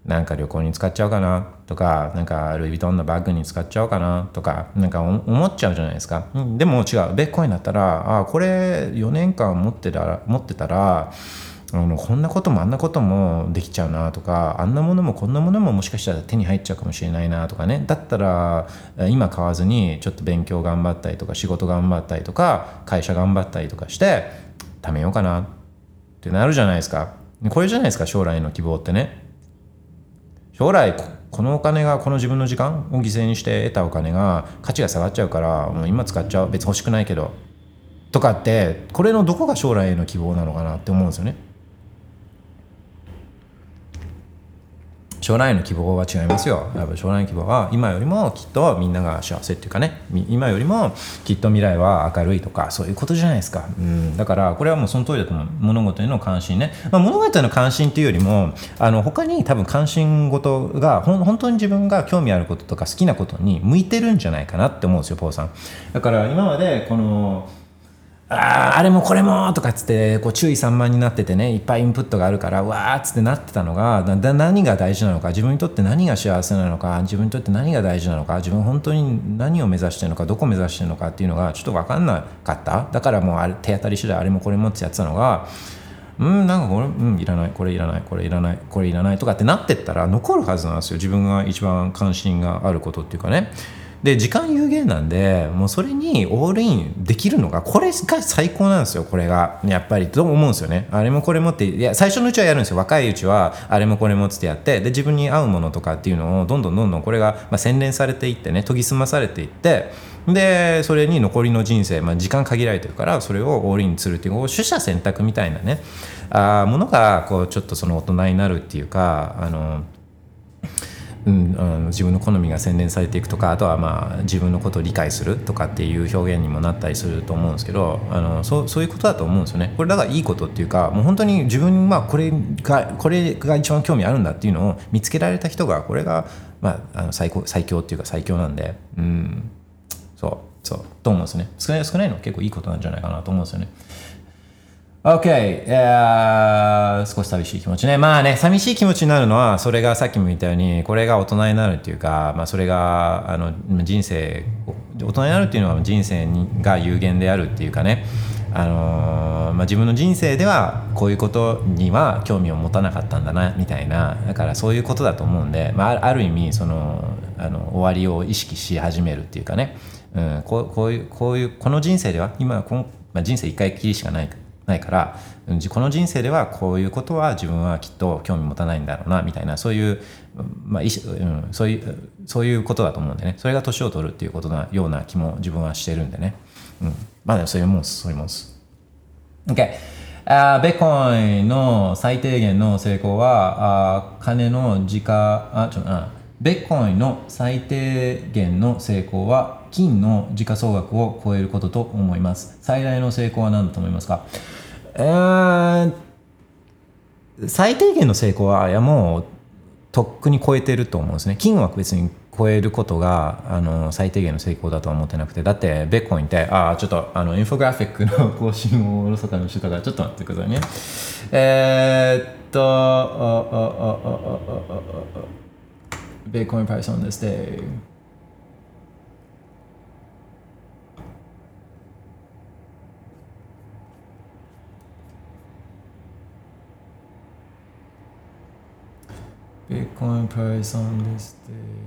うなんか旅行に使っちゃおうかなとかなんかルイ・ヴィトンのバッグに使っちゃおうかなとかなんか思っちゃうじゃないですか、でも違うベッコインだったらあこれ4年間持ってたら持ってたらあのこんなこともあんなこともできちゃうなとかあんなものもこんなものももしかしたら手に入っちゃうかもしれないなとかね。だったら今買わずにちょっと勉強頑張ったりとか仕事頑張ったりとか会社頑張ったりとかして貯めようかな。ってなるじゃないですか。これじゃないですか将来の希望ってね。将来このお金がこの自分の時間を犠牲にして得たお金が価値が下がっちゃうからもう今使っちゃう。別に欲しくないけど。とかってこれのどこが将来への希望なのかなって思うんですよね。将来の希望は違いますよ。やっぱ将来の希望は今よりもきっとみんなが幸せっていうかね。今よりもきっと未来は明るいとかそういうことじゃないですか、うん、だからこれはもうその通りだと思う。物事への関心ね、まあ、物事への関心っていうよりもあの他に多分関心事が本当に自分が興味あることとか好きなことに向いてるんじゃないかなって思うんですよポーさん。だから今までこのああれもこれもとかっつってこう注意散漫になっててねいっぱいインプットがあるからわーっつってなってたのがだ何が大事なのか自分にとって何が幸せなのか自分にとって何が大事なのか自分本当に何を目指してるのかどこ目指してるのかっていうのがちょっと分かんなかった。だからもうあれ手当たり次第あれもこれもってやってたのがうんなんかこれうんいらない。これいらない。これいらない。これいらない。とかってなってったら残るはずなんですよ。自分が一番関心があることっていうかね。で時間有限なんでもうそれにオールインできるのがこれが最高なんですよこれが。やっぱりと思うんですよね。あれもこれもっていや最初のうちはやるんですよ。若いうちはあれもこれもっつってやってで自分に合うものとかっていうのをどんどんどんどんこれが、まあ、洗練されていってね研ぎ澄まされていってでそれに残りの人生、まあ、時間限られてるからそれをオールインするっていう取捨選択みたいなねあものがこうちょっとその大人になるっていうかあのうん、あの自分の好みが洗練されていくとかあとはまあ自分のことを理解するとかっていう表現にもなったりすると思うんですけどあのそそういうことだと思うんですよね。これだからいいことっていうかもう本当に自分はこれがこれが一番興味あるんだっていうのを見つけられた人がこれが、まあ、あの最高最強っていうか最強なんでうん。そうそうと思うんですね。少ない少ないの結構いいことなんじゃないかなと思うんですよね。OK、uh、少し寂しい気持ちね。まあね、寂しい気持ちになるのは、それがさっきも言ったように、これが大人になるっていうか、まあ、それがあの人生、大人になるっていうのは人生が有限であるっていうかね、あのー、まあ、自分の人生ではこういうことには興味を持たなかったんだなみたいな。だからそういうことだと思うんで、まあ、ある意味そのあの終わりを意識し始めるっていうかね、うん、こうこういうこういうこの人生では今この、まあ、人生一回きりしかない。ないからこの人生ではこういうことは自分はきっと興味持たないんだろうなみたいなそういう、まあうん、そういうそういうことだと思うんでね。それが年を取るっていうことなような気も自分はしてるんでね、うん、まあでもそういうもんですそういうもんです。OK あベコインの最低限の成功はあ金の時価あちょあベッコインの最低限の成功は金の時価総額を超えることと思います。最大の成功は何だと思いますか？えー、最低限の成功はいやもうとっくに超えてると思うんですね。金は別に超えることがあの最低限の成功だとは思ってなくて。だってベッコインってああちょっとあのインフォグラフィックの更新をおろそかにしてたからちょっと待ってくださいね。えー、っとベッコインプライス on this day Bitcoin price on this day.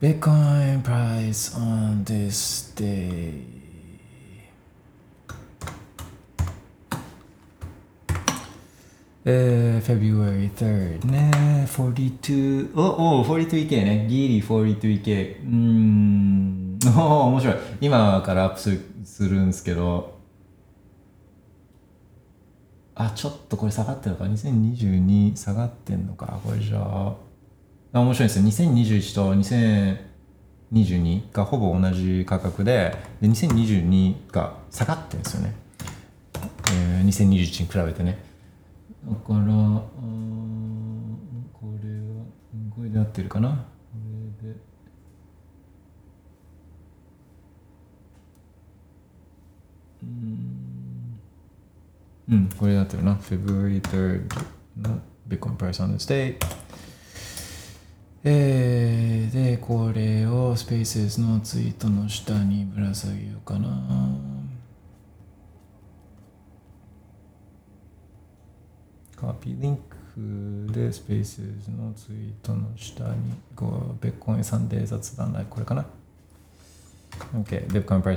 Bitcoin price on this day. えー、February 3rd ね、42、お、お、42K ね、ギリ 42K。うーん、おお面白い。今からアップするするんですけど、あ、ちょっとこれ下がってるのか。2022下がってんのか？これじゃあ、あ面白いですよ。2021と2022がほぼ同じ価格で、で2022が下がってるんですよね。えー、2021に比べてね。だから、うんこれは、これで合ってるかな？これで。うん、これで合ってるな。February 3rd の Bitcoin price on this day。えー、で、これを Spaces のツイートの下にぶら下げようかな。コピーリンクで Spaces のツイートの下にこう、ベッコンサンデー雑談ライブこれかな ?OK、ベッコンプラ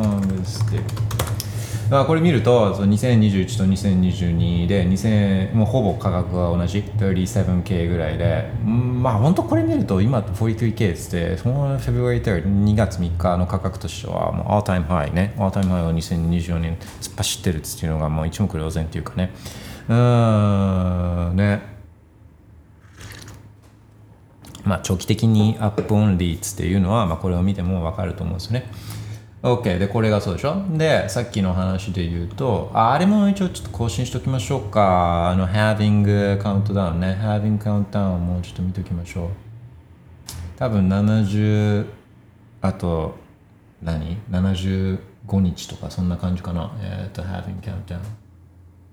イスなんですね。on this day あこれ見るとその2021と2022で2000もうほぼ価格が同じ 37K ぐらいでまあ本当これ見ると今 43K ってその February 3rd 2月3日の価格としてはもう all time high ね all time high を2024年突っ走ってるっていうのがもう一目瞭然っていうかねうーんねまあ長期的にアップオンリーっていうのは、まあ、これを見ても分かると思うんですよね。OK でこれがそうでしょ？でさっきの話で言うとああれも一応ちょっと更新しておきましょうか。あの Having Countdown ね。Having Countdown もうちょっと見ておきましょう。多分70あと何 ?75 日とかそんな感じかな。えっ、と Having Countdown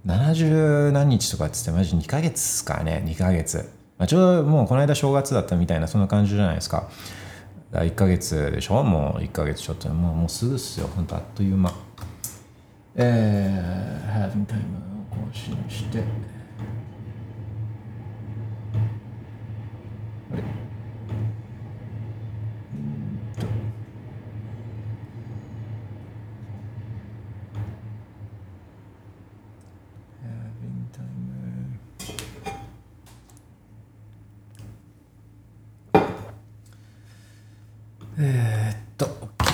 70何日とかっつってマジ2ヶ月っすかね。2ヶ月、まあ、ちょうどもうこの間正月だったみたいなそんな感じじゃないですか。1ヶ月でしょ？もう1ヶ月ちょっともうもうすぐっすよ。ほんとあっという間。えー、Having Time を更新してあれうんと Having Time えーっと、OK。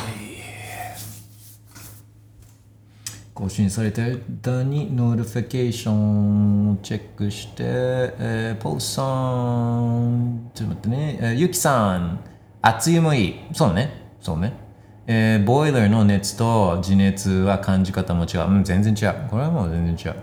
新されてる間にノーティフィケーションをチェックして、えー、ポーさん、ちょっと待ってね、えーゆきさん、熱湯もいい。そうね、そうね。えーボイラーの熱と地熱は感じ方も違う。うん、全然違う。これはもう全然違う。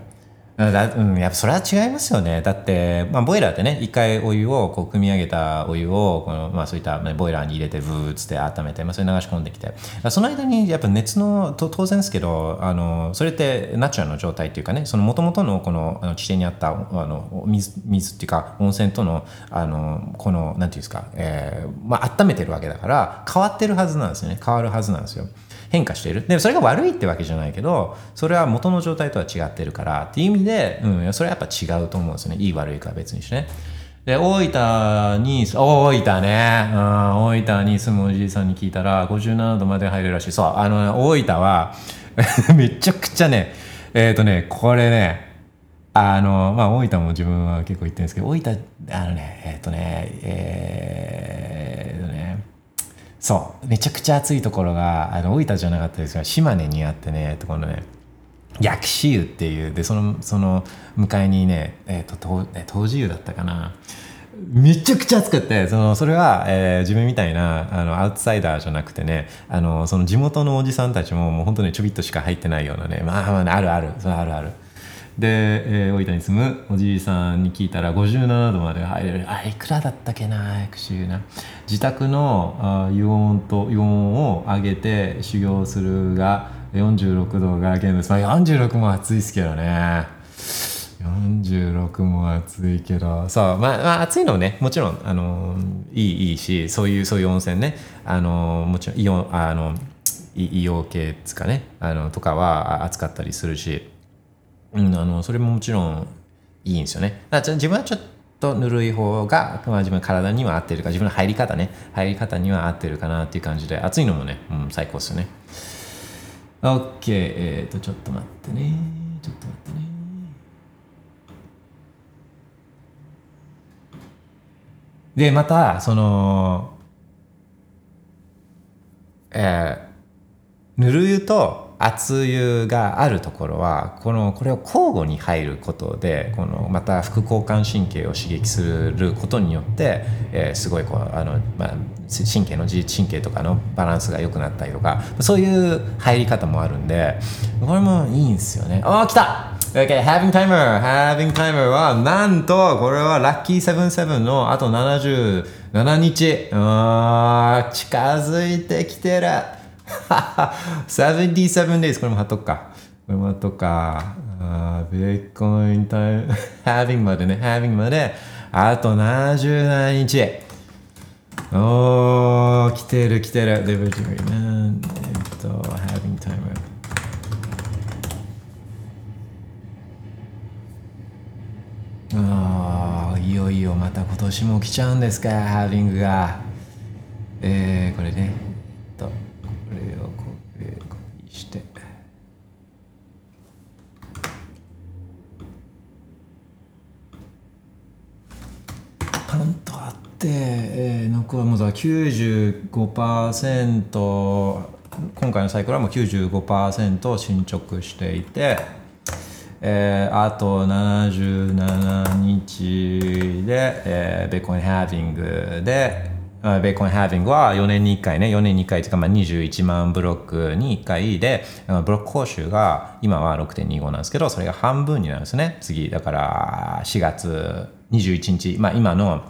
だうん、やっぱそれは違いますよね。だって、まあ、ボイラーってね、一回お湯をこう組み上げたお湯をこの、まあ、そういった、ね、ボイラーに入れてブーッつって温めて、まあ、それ流し込んできてその間にやっぱ熱のと当然ですけどあのそれってナチュラルの状態っていうかねその元々のこのあの地底にあったあの水水っていうか温泉とのあのこのなんていうんですか、えーまあ温めてるわけだから変わってるはずなんですよね変わるはずなんですよ。変化している。でそれが悪いってわけじゃないけどそれは元の状態とは違ってるからっていう意味で、うん、それはやっぱ違うと思うんですよね。いい悪いかは別にしてね。で大分に大分ね、うん、大分に住むおじいさんに聞いたら57度まで入るらしい。そうあの、ね、大分は めちゃくちゃねえっ、とねこれねあのまあ大分も自分は結構行ってるんですけど大分あのねえっ、とねえー、とねそう。めちゃくちゃ暑いところがあの大分じゃなかったですが島根にあってねところね薬師湯っていうでそのその向かいにねえっ、とと東寺湯だったかな。めちゃくちゃ暑くてそのそれは、えー自分みたいなあのアウトサイダーじゃなくてねあのその地元のおじさんたちももう本当にちょびっとしか入ってないようなねまあまああるある。それあるある。で、えー大分に住むおじいさんに聞いたら57度まで入れる。あいくらだったっけな薬師湯な。自宅のあ油温と油温を上げて修行するが46度が限度です、まあ、46も暑いですけどね。46も暑いけど。そうまあ、まあ、暑いのねもちろんあのいいいいしそういうそういう温泉ね。あのもちろんイオンあのイオ系ですかね。あのとかは暑かったりするし、うん、あのそれももちろんいいんですよね。だから自分はちょっとぬるい方が、まあ、自分の体には合ってるか自分の入り方ね。入り方には合ってるかなっていう感じで暑いのもね、うん、最高ですよね。OK えっ、ー、とちょっと待ってね。ちょっと待ってね。でまたそのえー、ぬる湯と熱湯があるところはこのこれを交互に入ることでこのまた副交感神経を刺激することによって、えー、すごいこうあの、まあ、神経の自律神経とかのバランスが良くなったりとかそういう入り方もあるんでこれもいいんですよねああ来た OK having timer. Having timer は、なんと、これはラッキー77のあと77日。あー、近づいてきてる。77 days。これも貼っとくか。これも貼っとくか。あ、ビッコインタイム。having までね、having まで、あと77日。おー、来てる来てる。デブジュリーね。えっと、having time.。ああいよいよまた今年も来ちゃうんですかハービングがえー、これねこれをコピーして。パンとあって、えー、残るもの95%今回のサイクルはもう95%進捗していてえー、あと77日で、えー、ベーコンハービングで、ベーコンハービングは4年に1回ね、4年に1回というか、まあ、21万ブロックに1回で、ブロック報酬が今は6.25なんですけど、それが半分になるんですね。次、だから4月21日、まあ今の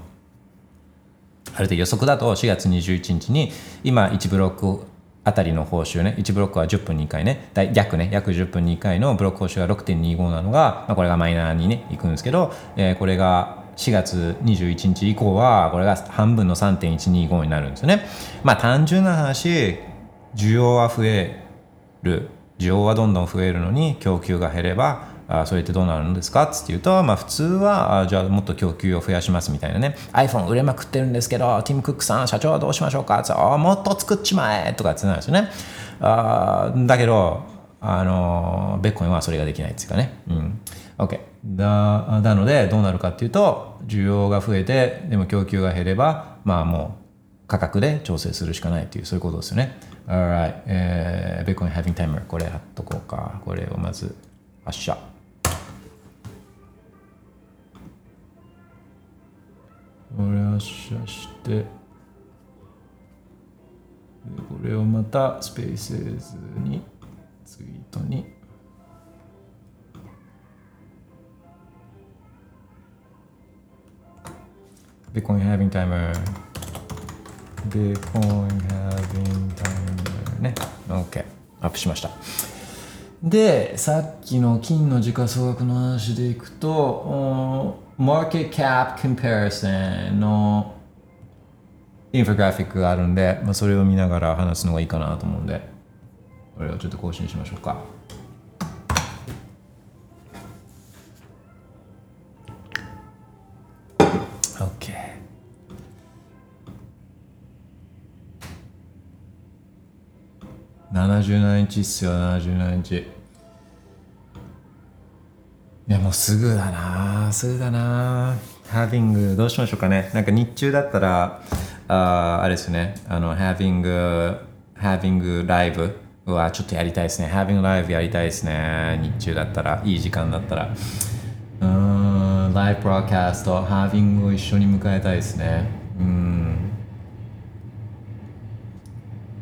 ある程度予測だと4月21日に今1ブロックあたりの報酬ね、1ブロックは10分に1回ね、約ね、約10分に1回のブロック報酬が6.25なのが、まあ、これがマイナーにね、いくんですけど、えー、これが4月21日以降は、これが半分の3.125になるんですよね。まあ単純な話、需要は増える。需要はどんどん増えるのに供給が減ればあそれってどうなるんですかって言うと、まあ、普通はあじゃあもっと供給を増やしますみたいなね。iPhone 売れまくってるんですけどティム・クックさん社長はどうしましょうか？ってあもっと作っちまえ！とかってなるんですよね。あだけどあのベッコンはそれができないっていうかね、うん、OK だなのでどうなるかっていうと需要が増えてでも供給が減ればまあもう価格で調整するしかないっていうそういうことですよね。Alright、えー、ベッコイン having timer これ貼っとこうか。これをまず発射。これ発射してこれをまたスペースズにツイートに。ビコイン having timer. ビコイン having timer. ね。OK アップしました。でさっきの金の時価総額の話でいくと Market Cap Comparison のインフォグラフィックがあるんで、まあ、それを見ながら話すのがいいかなと思うんで、これをちょっと更新しましょうか。77日っすよ、77日。いやもうすぐだなすぐだな。ハービングどうしましょうかね。なんか日中だったらああれですね。あのハービングハービングライブはちょっとやりたいですね。ハービングライブやりたいですね。日中だったらいい時間だったら。うんライブブローキャストハービングを一緒に迎えたいですね。うん。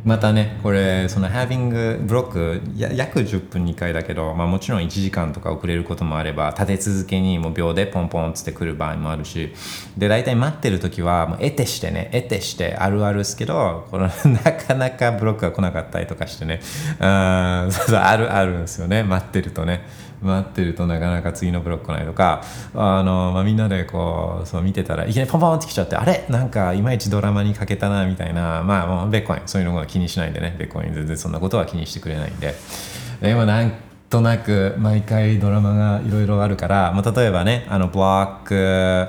またねこれそのハービングブロック約10分2回だけど、まあ、もちろん1時間とか遅れることもあれば立て続けにもう秒でポンポンっつってくる場合もあるしで大体待ってる時はもう得てしてね得てしてあるあるですけどこの なかなかブロックが来なかったりとかしてねあそうそうあるあるんですよね待ってるとね。待ってるとなかなか次のブロック来ないとかあの、まあ、みんなでこうそう見てたらいきなりポンポンってきちゃってあれ？なんかいまいちドラマに欠けたなみたいなまあもうベッコイン。そういうのは気にしないんでね。ベッコイン。全然そんなことは気にしてくれないんで。でもなんとなく毎回ドラマがいろいろあるから、まあ、例えばねあのブロック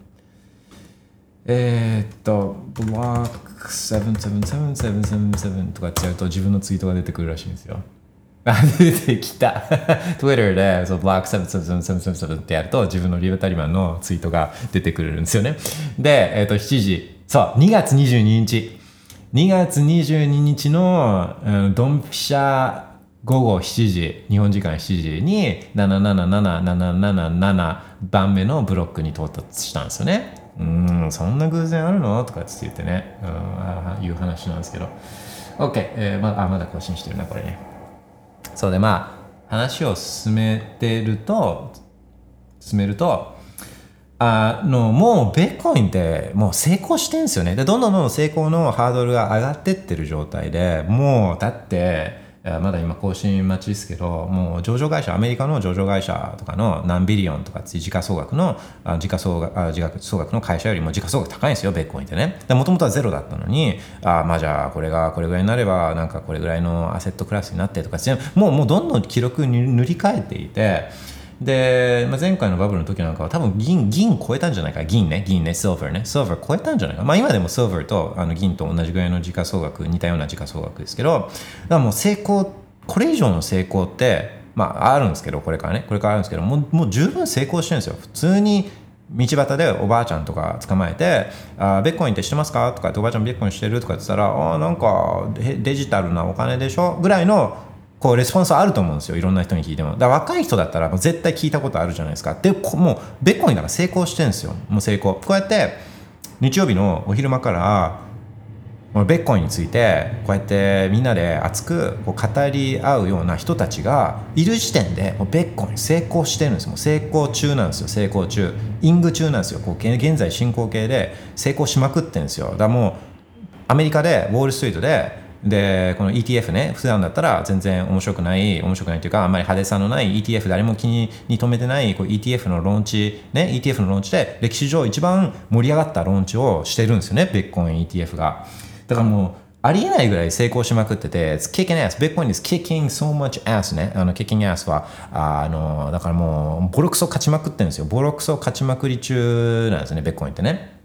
えー、っと、ブロック777777とかってやると自分のツイートが出てくるらしいんですよ。あ、出てきた。Twitter で、そう、ブロック777777ってやると自分のリベタリマンのツイートが出てくるんですよね。で、えー、っと、7時。そう、2月22日。2月22日の、うん、ドンピシャ午後7時、日本時間7時に777777番目のブロックに到達したんですよね。うんそんな偶然あるの？とかって言ってね、うん、あいう話なんですけど。OK、えー、まあまだ更新してるなこれね。そうでまあ話を進めてると進めるとあのもうベッコインってもう成功してんですよね。でどんどんどんどん成功のハードルが上がってってる状態でもうだってまだ今更新待ちですけどもう上場会社アメリカの上場会社とかの何ビリオンとかって時価総額の時価総額時価総額の会社よりも時価総額高いんですよベッコインってね。もともとはゼロだったのにあまあじゃあこれがこれぐらいになればなんかこれぐらいのアセットクラスになってとかもうもうどんどん記録に塗り替えていてで、まあ、前回のバブルの時なんかは多分銀、銀超えたんじゃないか。銀ね、銀ね、シルバーね。シルバー超えたんじゃないか。まあ今でもシルバーとあの銀と同じぐらいの時価総額、似たような時価総額ですけど、だからもう成功、これ以上の成功って、まああるんですけど、これからね、これからあるんですけど、もうもう十分成功してるんですよ。普通に道端でおばあちゃんとか捕まえて「あベッコインって知ってますか?」とかって「おばあちゃんベッコインしてる?」とか言ってたら「あなんかデジタルなお金でしょ?」ぐらいのこうレスポンスあると思うんですよいろんな人に聞いても。だ若い人だったら絶対聞いたことあるじゃないですか。でもうベッコインだから成功してるんですよ。もう成功。こうやって日曜日のお昼間からベッコインについてこうやってみんなで熱くこう語り合うような人たちがいる時点でもうベッコイン成功してるんです。もう成功中なんですよ。成功中。イング中なんですよ。こう現在進行形で成功しまくってるんですよ。だからもうアメリカでウォールストリートででこの ETF ね普段だったら全然面白くない面白くないというかあんまり派手さのない ETF 誰も気に留めてないこう ETF のローンチね ETF のローンチで歴史上一番盛り上がったローンチをしてるんですよねベッコイン ETF がだからもうありえないぐらい成功しまくってて、It's kicking ass. Bitcoin is kicking so much ass ね。あの、kicking ass は、あの、だからもう、ボロクソ勝ちまくってるんですよ。ボロクソ勝ちまくり中なんですね、ベッコインってね。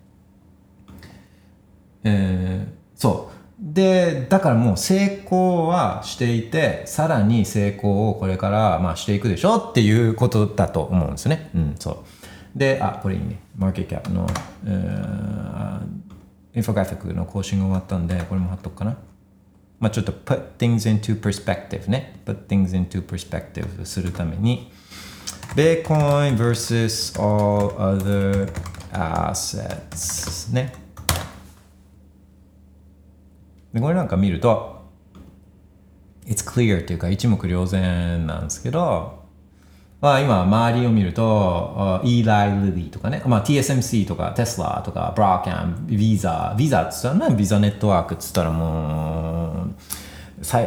えー、そう。でだからもう成功はしていてさらに成功をこれからまあしていくでしょっていうことだと思うんですね。うん、そうであこれいいねマーケットキャップの、えー、インフォグラフィックの更新が終わったんでこれも貼っとくかな。まあ、ちょっと put things into perspective ね。put things into perspective するために Bitcoin versus all other assets ね。でこれなんか見ると It's clear っていうか一目瞭然なんですけど、まあ、今周りを見ると Eli Lilly とかね、まあ、TSMC とか Tesla とか Broadcom、Visa Visa っつったらね Visa ネットワークっつったらもう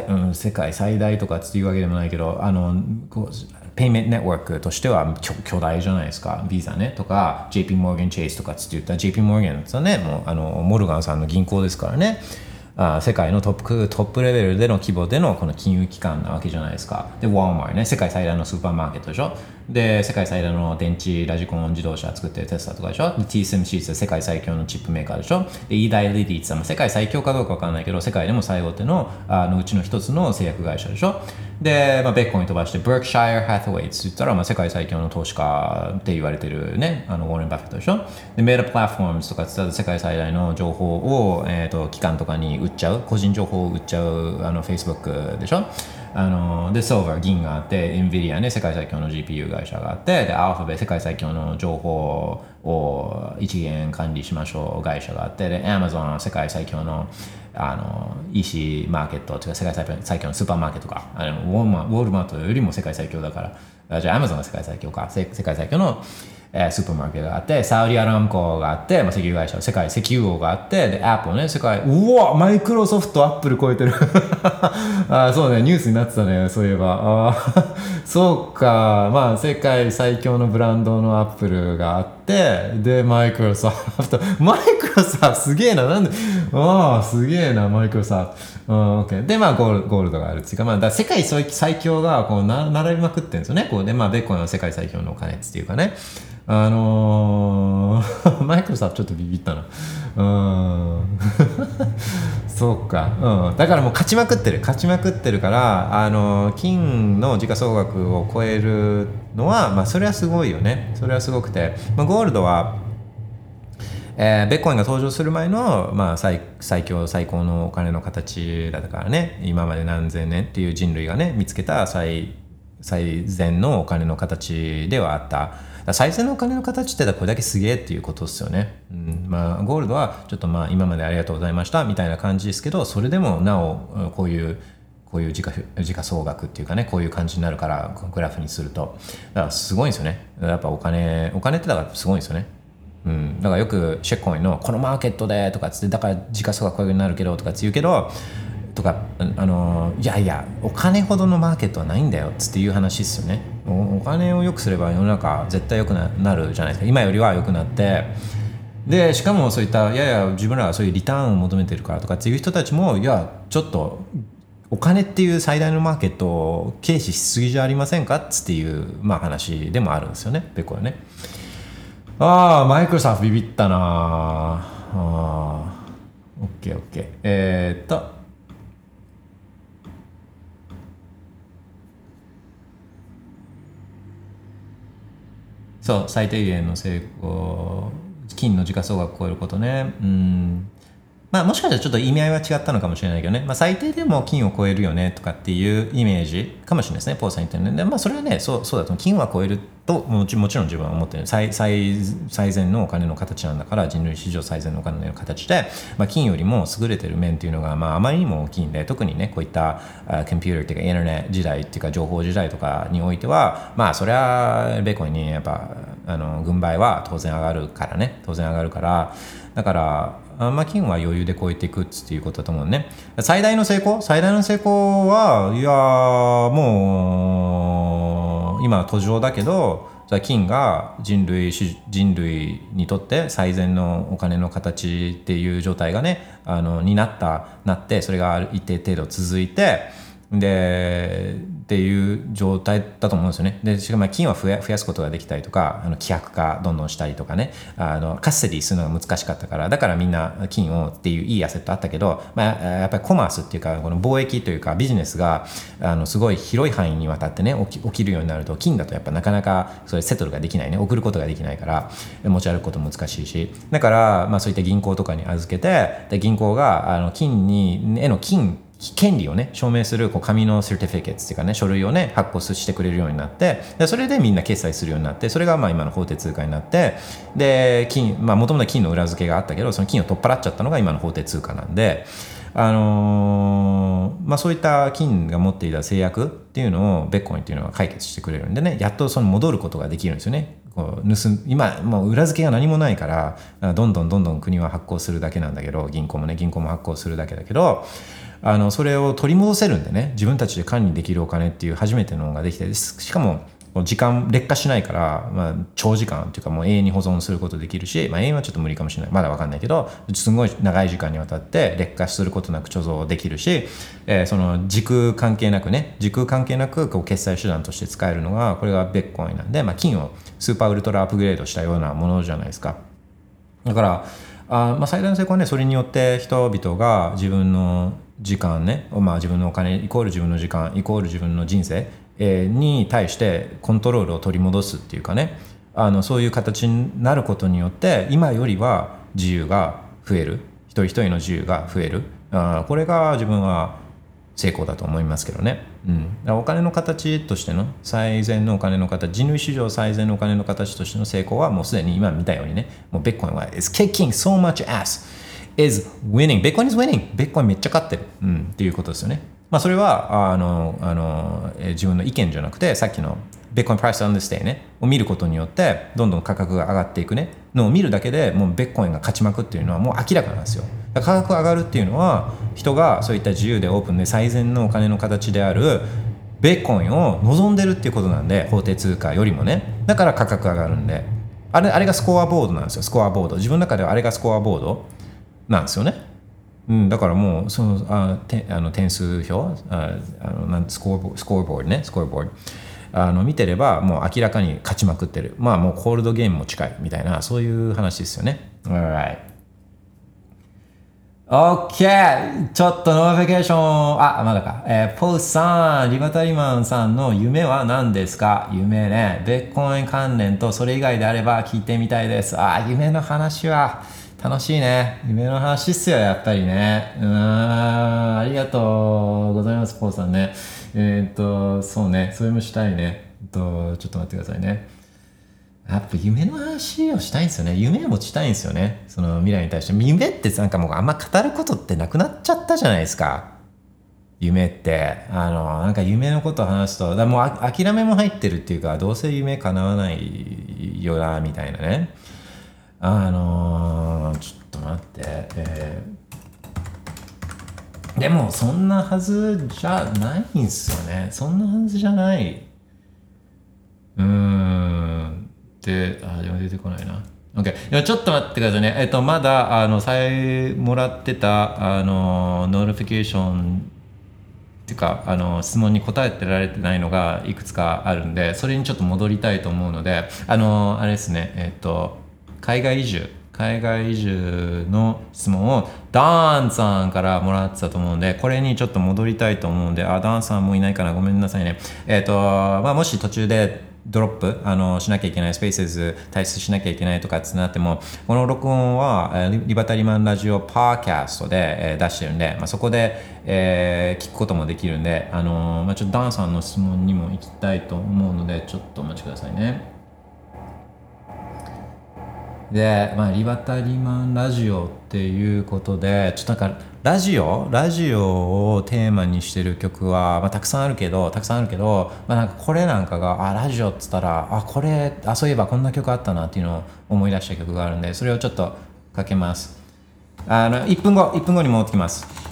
うん、世界最大とかっていうわけでもないけどあのこうペイメントネットワークとしては巨大じゃないですか。ビザねとか JP モーガン・チェイスとかって言ったら JP モーガンってねもうあのモルガンさんの銀行ですからね。あ世界のトップトップレベルでの規模でのこの金融機関なわけじゃないですか。で、ウォーマーね、世界最大のスーパーマーケットでしょ。で、世界最大の電池、ラジコン自動車作ってるテスラとかでしょ？で、TSMC って世界最強のチップメーカーでしょ？で、イーダイリディって世界最強かどうかわかんないけど、世界でも最大手のあのうちの一つの製薬会社でしょ？で、まあ、ベッコン飛ばして、ブ e クシャイ r ハ Hathaway って言ったら、まあ、世界最強の投資家って言われてるね、あのウォーレン・バフェットでしょ？で、メールプラットフォームとかって言ったら、世界最大の情報を、えーと、機関とかに売っちゃう、個人情報を売っちゃうあの Facebook でしょ？あので、ソーバー、銀があって、エンビディアね、世界最強の GPU 会社があって、で、アルファベ、世界最強の情報を一元管理しましょう会社があって、で、アマゾン、世界最強のあの EC マーケットとか、世界最強のスーパーマーケットか、あのウォーマウォルマートよりも世界最強だから、じゃあアマゾンが世界最強か、世界最強のえースーパーマーケットがあって、サウディアラムコがあって、まあ、石油会社、世界石油王があって、で、アップルね、世界、うわマイクロソフト、アップル超えてる。あそうね、ニュースになってたね、そういえば。あー そうか、まあ、世界最強のブランドのアップルがあって、で、マイクロソフト、マイクロソフト、すげえな、なんで、ああ、すげえな、マイクロソフト。うん、オッケー。で、まあゴール、ゴールドがあるっていうか、まあ、だ世界最最強がこうな並びまくってるんですよね。こうで、まあ、ベッコンは世界最強のお金っていうかね。あのー、マイクロソフトちょっとビビったな。うん。そうか。うん。だからもう勝ちまくってる。勝ちまくってるから、あのー金の時価総額を超えるのは、まあ、それはすごいよね。それはすごくて。まあ、ゴールドは、えー、ベッコインが登場する前の、まあ、最最強最高のお金の形だからね。今まで何千年っていう人類がね見つけた最最善のお金の形ではあった。最善のお金の形ってこれだけすげえっていうことですよね、うん。まあ、ゴールドはちょっとまあ今までありがとうございましたみたいな感じですけどそれでもなおこういうこういう時価時価総額っていうかねこういう感じになるからグラフにすると。だからすごいんですよね。やっぱお金お金ってだからすごいんですよね。うん、だからよくシェコインのこのマーケットでとかつってだから時価総額こういうふうになるけどとかって言うけどとかあのいやいやお金ほどのマーケットはないんだよっつっていう話ですよね。お金を良くすれば世の中絶対良くなるじゃないですか。今よりは良くなってでしかもそういったいやいや自分らはそういうリターンを求めてるからとかっていう人たちもいやちょっとお金っていう最大のマーケットを軽視しすぎじゃありませんかっつっていう、まあ、話でもあるんですよねベコはね。ああ、マイクロソフトビビったなああー。オッケーオッケー。えー、っと。そう、最低限の成功、金の時価総額を超えることね。うん。まあもしかしたらちょっと意味合いは違ったのかもしれないけどね、まあ、最低でも金を超えるよねとかっていうイメージかもしれないですね、ポーさん言ってるね。でまあそれはね、そうそうだと、金は超えるともちもちろん自分は思ってる最最最善のお金の形なんだから、人類史上最善のお金の形で、まあ、金よりも優れてる面っていうのが、まあ、あまりにも大きいんで、特にね、こういったコンピューターっていうか、インターネット時代っていうか、情報時代とかにおいては、まあそれはベーコンにやっぱあの軍配は当然上がるからね、当然上がるから、だから、あまあ、金は余裕で超えていくっていうことだと思うね。最大の成功？最大の成功は、いやもう、今は途上だけどじゃ、金が人類人類にとって最善のお金の形っていう状態がねあのになったなってそれが一定程度続いてでっていう状態だと思うんですよね。でしかも金は増やすことができたりとかあの希薄化どんどんしたりとかね。あのカステディするのが難しかったからだからみんな金をっていういいアセットあったけど、まあ、やっぱりコマースっていうかこの貿易というかビジネスがあのすごい広い範囲にわたってね起き起きるようになると金だとやっぱなかなかそれセトルができないね。送ることができないから持ち歩くこと難しいし。だから、まあ、そういった銀行とかに預けてで銀行があの金にへの金権利をね証明するこう紙のセルティフィケットっていうかね書類をね発行してくれるようになってでそれでみんな決済するようになってそれがまあ今の法定通貨になってで金まあもともと金の裏付けがあったけどその金を取っ払っちゃったのが今の法定通貨なんであのーまあ、そういった金が持っていた制約っていうのをベッコインっていうのは解決してくれるんでねやっとその戻ることができるんですよね。こう盗ん今もう裏付けが何もないからどんどんどんどん国は発行するだけなんだけど銀行もね銀行も発行するだけだけどあのそれを取り戻せるんでね自分たちで管理できるお金っていう初めてのができてしかも時間劣化しないから、まあ、長時間っていうかもう永遠に保存することできるし、まあ、永遠はちょっと無理かもしれない。まだわかんないけどすごい長い時間にわたって劣化することなく貯蔵できるし、えーその時空関係なくね時空関係なくこう決済手段として使えるのがこれがベッコインなんで、まあ、金をスーパーウルトラアップグレードしたようなものじゃないですか。だからあまあ最大の成功はねそれによって人々が自分の時間ね、まあ、自分のお金イコール自分の時間イコール自分の人生、えーに対してコントロールを取り戻すっていうかねあのそういう形になることによって今よりは自由が増える。一人一人の自由が増える。あこれが自分は成功だと思いますけどね。うん、お金の形としての最善のお金の形、人類史上最善のお金の形としての成功はもうすでに今見たようにね、もうベッコインは It's kicking so much ass, is winning, ベッコイン is winning, ベッコインめっちゃ勝ってる、うん、っていうことですよね。まあそれはあのあの、え自分の意見じゃなくて、さっきのベッコインプライスアンデステイね、を見ることによって、どんどん価格が上がっていくね、のを見るだけでもうベッコインが勝ちまくっていうのはもう明らかなんですよ。価格上がるっていうのは人がそういった自由でオープンで最善のお金の形であるベーコンを望んでるっていうことなんで法定通貨よりもね。だから価格上がるんで。あれあれがスコアボードなんですよ。スコアボード。自分の中ではあれがスコアボード。なんですよね、うん、だからもうそのあてあの点数表ああのなんスコアボスコアボードねスコアボードあの見てればもう明らかに勝ちまくってるまあもうコールドゲームも近いみたいなそういう話ですよね Alright OK! ちょっと notification、あ、まだか。えー、ポースさん、リバタリマンさんの夢は何ですか？夢ね。ビットコイン関連とそれ以外であれば聞いてみたいです。あ、夢の話は楽しいね。夢の話っすよ、やっぱりね。うん、ありがとうございます、ポーさんね。えー、っと、そうね、それもしたいね。えっと、ちょっと待ってくださいね。やっぱ夢の話をしたいんですよね。夢を持ちたいんですよね。その未来に対して。夢ってなんかもうあんま語ることってなくなっちゃったじゃないですか。夢って。あの、なんか夢のことを話すと、だもう諦めも入ってるっていうか、どうせ夢叶わないよな、みたいなね。あのー、ちょっと待って。えー、でも、そんなはずじゃないんすよね。そんなはずじゃない。うーん。で、あ、でも出てこないな。OK。ちょっと待ってくださいね。えっと、まだ、あの、さえもらってた、あの、 notification っていうか、あの、質問に答えてられてないのがいくつかあるんで、それにちょっと戻りたいと思うので、あの、あれですね、えっと、海外移住。海外移住の質問をダーンさんからもらってたと思うんで、これにちょっと戻りたいと思うんで、あ、ダーンさんもいないかな、ごめんなさいね。えっ、と、まあ、もし途中でドロップあのしなきゃいけないスペース退出しなきゃいけないとかってなってもこの録音はリバタリマンラジオパーキャストで、え出してるんで、まあ、そこで、えー、聞くこともできるんであの、まあ、ちょっとダンさんの質問にも行きたいと思うのでちょっとお待ちくださいねで、まあ、リバタリマンラジオっていうことでちょっとなんかラジオ？ラジオをテーマにしてる曲は、まあ、たくさんあるけどたくさんあるけど、まあ、なんかこれなんかがあラジオっつったらあこれあそういえばこんな曲あったなっていうのを思い出した曲があるんでそれをちょっとかけます。あの1分後1分後に戻ってきます。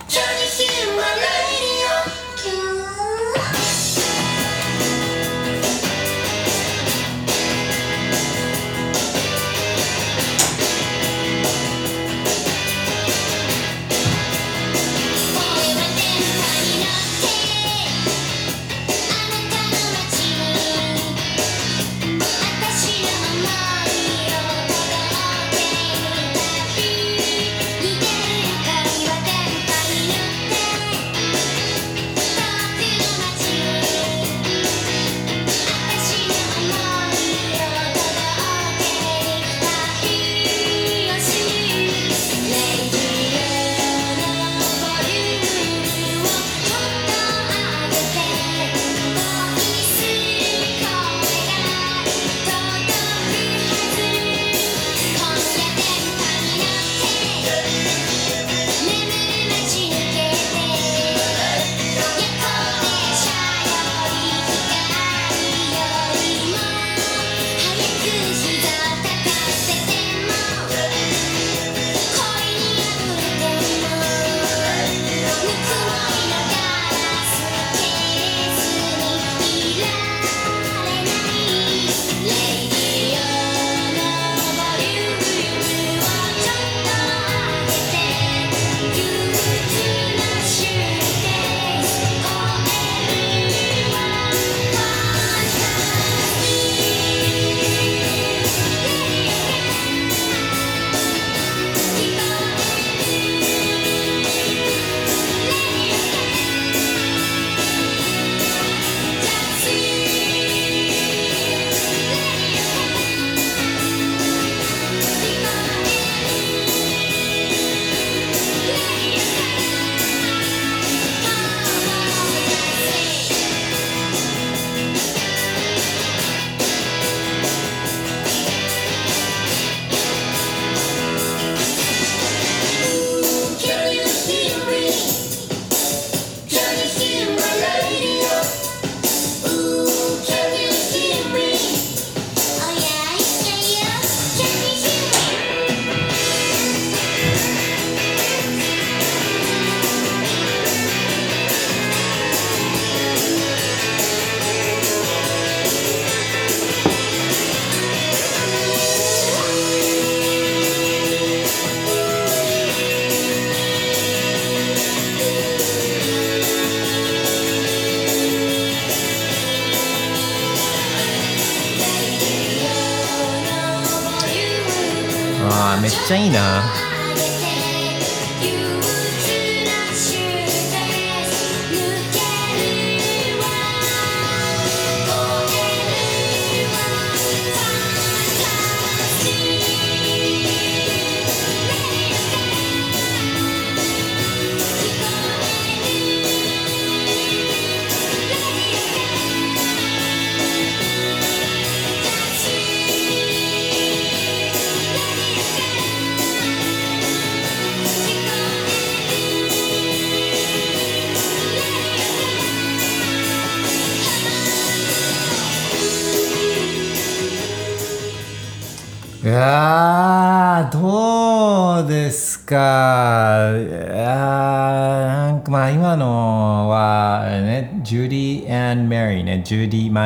あーめ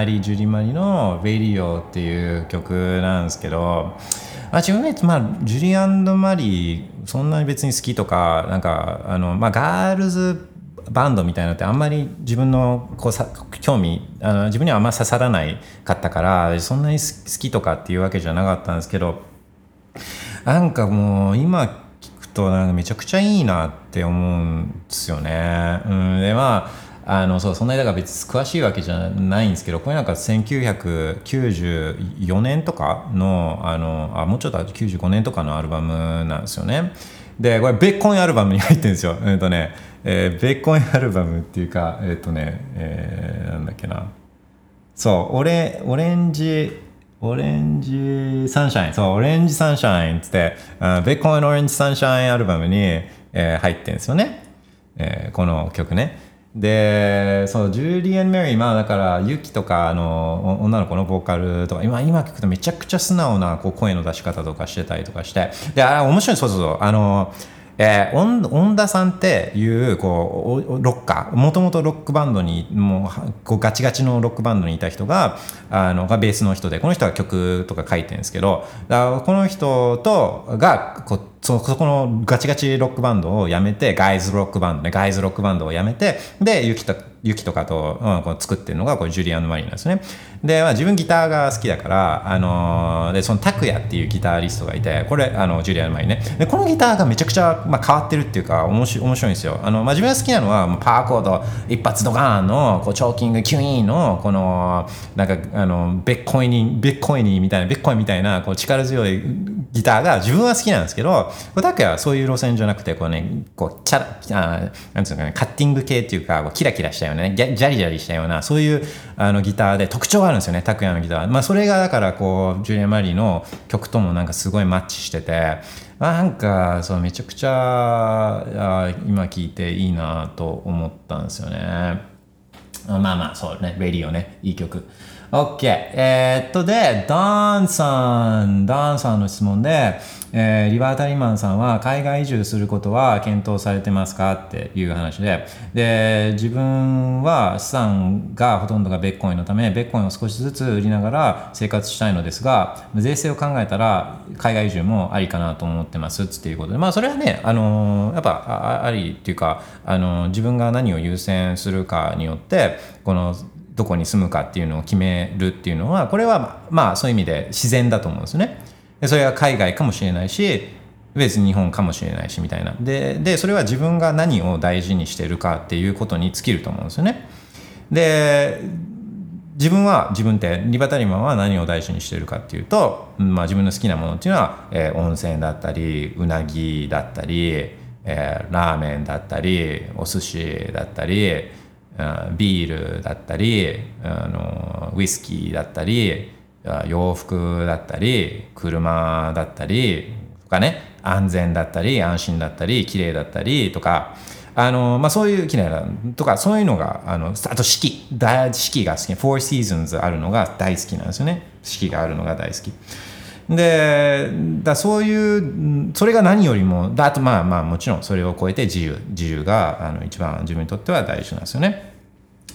マリー・ジュディ・マリーの「Radio」っていう曲なんですけどまあ、自分は、まあ、ジュリーマリーそんなに別に好きとかなんかあの、まあ、ガールズバンドみたいなのってあんまり自分のこうさ興味あの自分にはあんま刺さらないかったからそんなに好きとかっていうわけじゃなかったんですけどなんかもう今聞くとなんかめちゃくちゃいいなって思うんですよね。うん、でまああのそうそんなにだから別に詳しいわけじゃないんですけどこれなんか1994年とかのあのあもうちょっと95年とかのアルバムなんですよね。でこれベッコンアルバムに入ってるんですよ。えっ、とね、えー、ベッコンアルバムっていうかえっ、とね、えー、なんだっけなそうオレオレンジオレンジサンシャインそうオレンジサンシャインっつってあベッコンオレンジサンシャインアルバムに、えー、入ってるんですよね、えー、この曲ね。でそうジュリー・アン・メリーまあだからユキとかあの女の子のボーカルとか今今聞くとめちゃくちゃ素直なこう声の出し方とかしてたりとかして。であ面白いそうそうそう。あのえー、恩田さんっていうこうロッカー。もともとロックバンドにもうこうガチガチのロックバンドにいた人があのがベースの人でこの人が曲とか書いてるんですけどだこの人とがこうそこのガチガチロックバンドをやめてガイズロックバンドねガイズロックバンドをやめてでユキとユキとかと、うん、こう作ってるのがこれジュリアン・マリーなんですね。で、まあ、自分ギターが好きだからあのー、でその拓也っていうギタリストがいてこれあのジュリアン・マリーね。でこのギターがめちゃくちゃ、まあ、変わってるっていうか面白面白いんですよ。あの、まあ、自分が好きなのはパーコード一発ドカーンのこうチョーキングキュイーンのこのなんかあのベッコイニベッコイニみたいなベッコイみたいなこう力強いギターが自分は好きなんですけど拓也はそういう路線じゃなくてこうねこうチャラあなんつうかねカッティング系っていうかこうキラキラしたよねジャリジャリしたようなそういうあのギターで特徴があるんですよね拓也のギターまあそれがだからこうジュリア・マリーの曲ともなんかすごいマッチしててなんかそうめちゃくちゃ今聴いていいなと思ったんですよね。まあまあそうね「レディオねいい曲。OK。えー、っと、で、ダンさん、ダンさんの質問で、えー、リバータリーマンさんは海外移住することは検討されてますかっていう話で、で、自分は資産がほとんどがベッコインのため、ベッコインを少しずつ売りながら生活したいのですが、税制を考えたら海外移住もありかなと思ってますっていうことで、まあそれはね、あのー、やっぱありっていうか、あのー、自分が何を優先するかによって、このどこに住むかっていうのを決めるっていうのはこれはまあそういう意味で自然だと思うんですね。でそれは海外かもしれないし別に日本かもしれないしみたいなででそれは自分が何を大事にしてるかっていうことに尽きると思うんですよね。で自分は自分ってリバタリマンは何を大事にしてるかっていうと、まあ、自分の好きなものっていうのは、えー、温泉だったりうなぎだったり、えー、ラーメンだったりお寿司だったりビールだったりあのウイスキーだったり洋服だったり車だったりとかね安全だったり安心だったり綺麗だったりとかあの、まあ、そういう綺麗なとかそういうのがあのあと四季四季が好き Four Seasons あるのが大好きなんですよね四季があるのが大好き。でだそういうそれが何よりもあとまあまあもちろんそれを超えて自由自由があの一番自分にとっては大事なんですよね。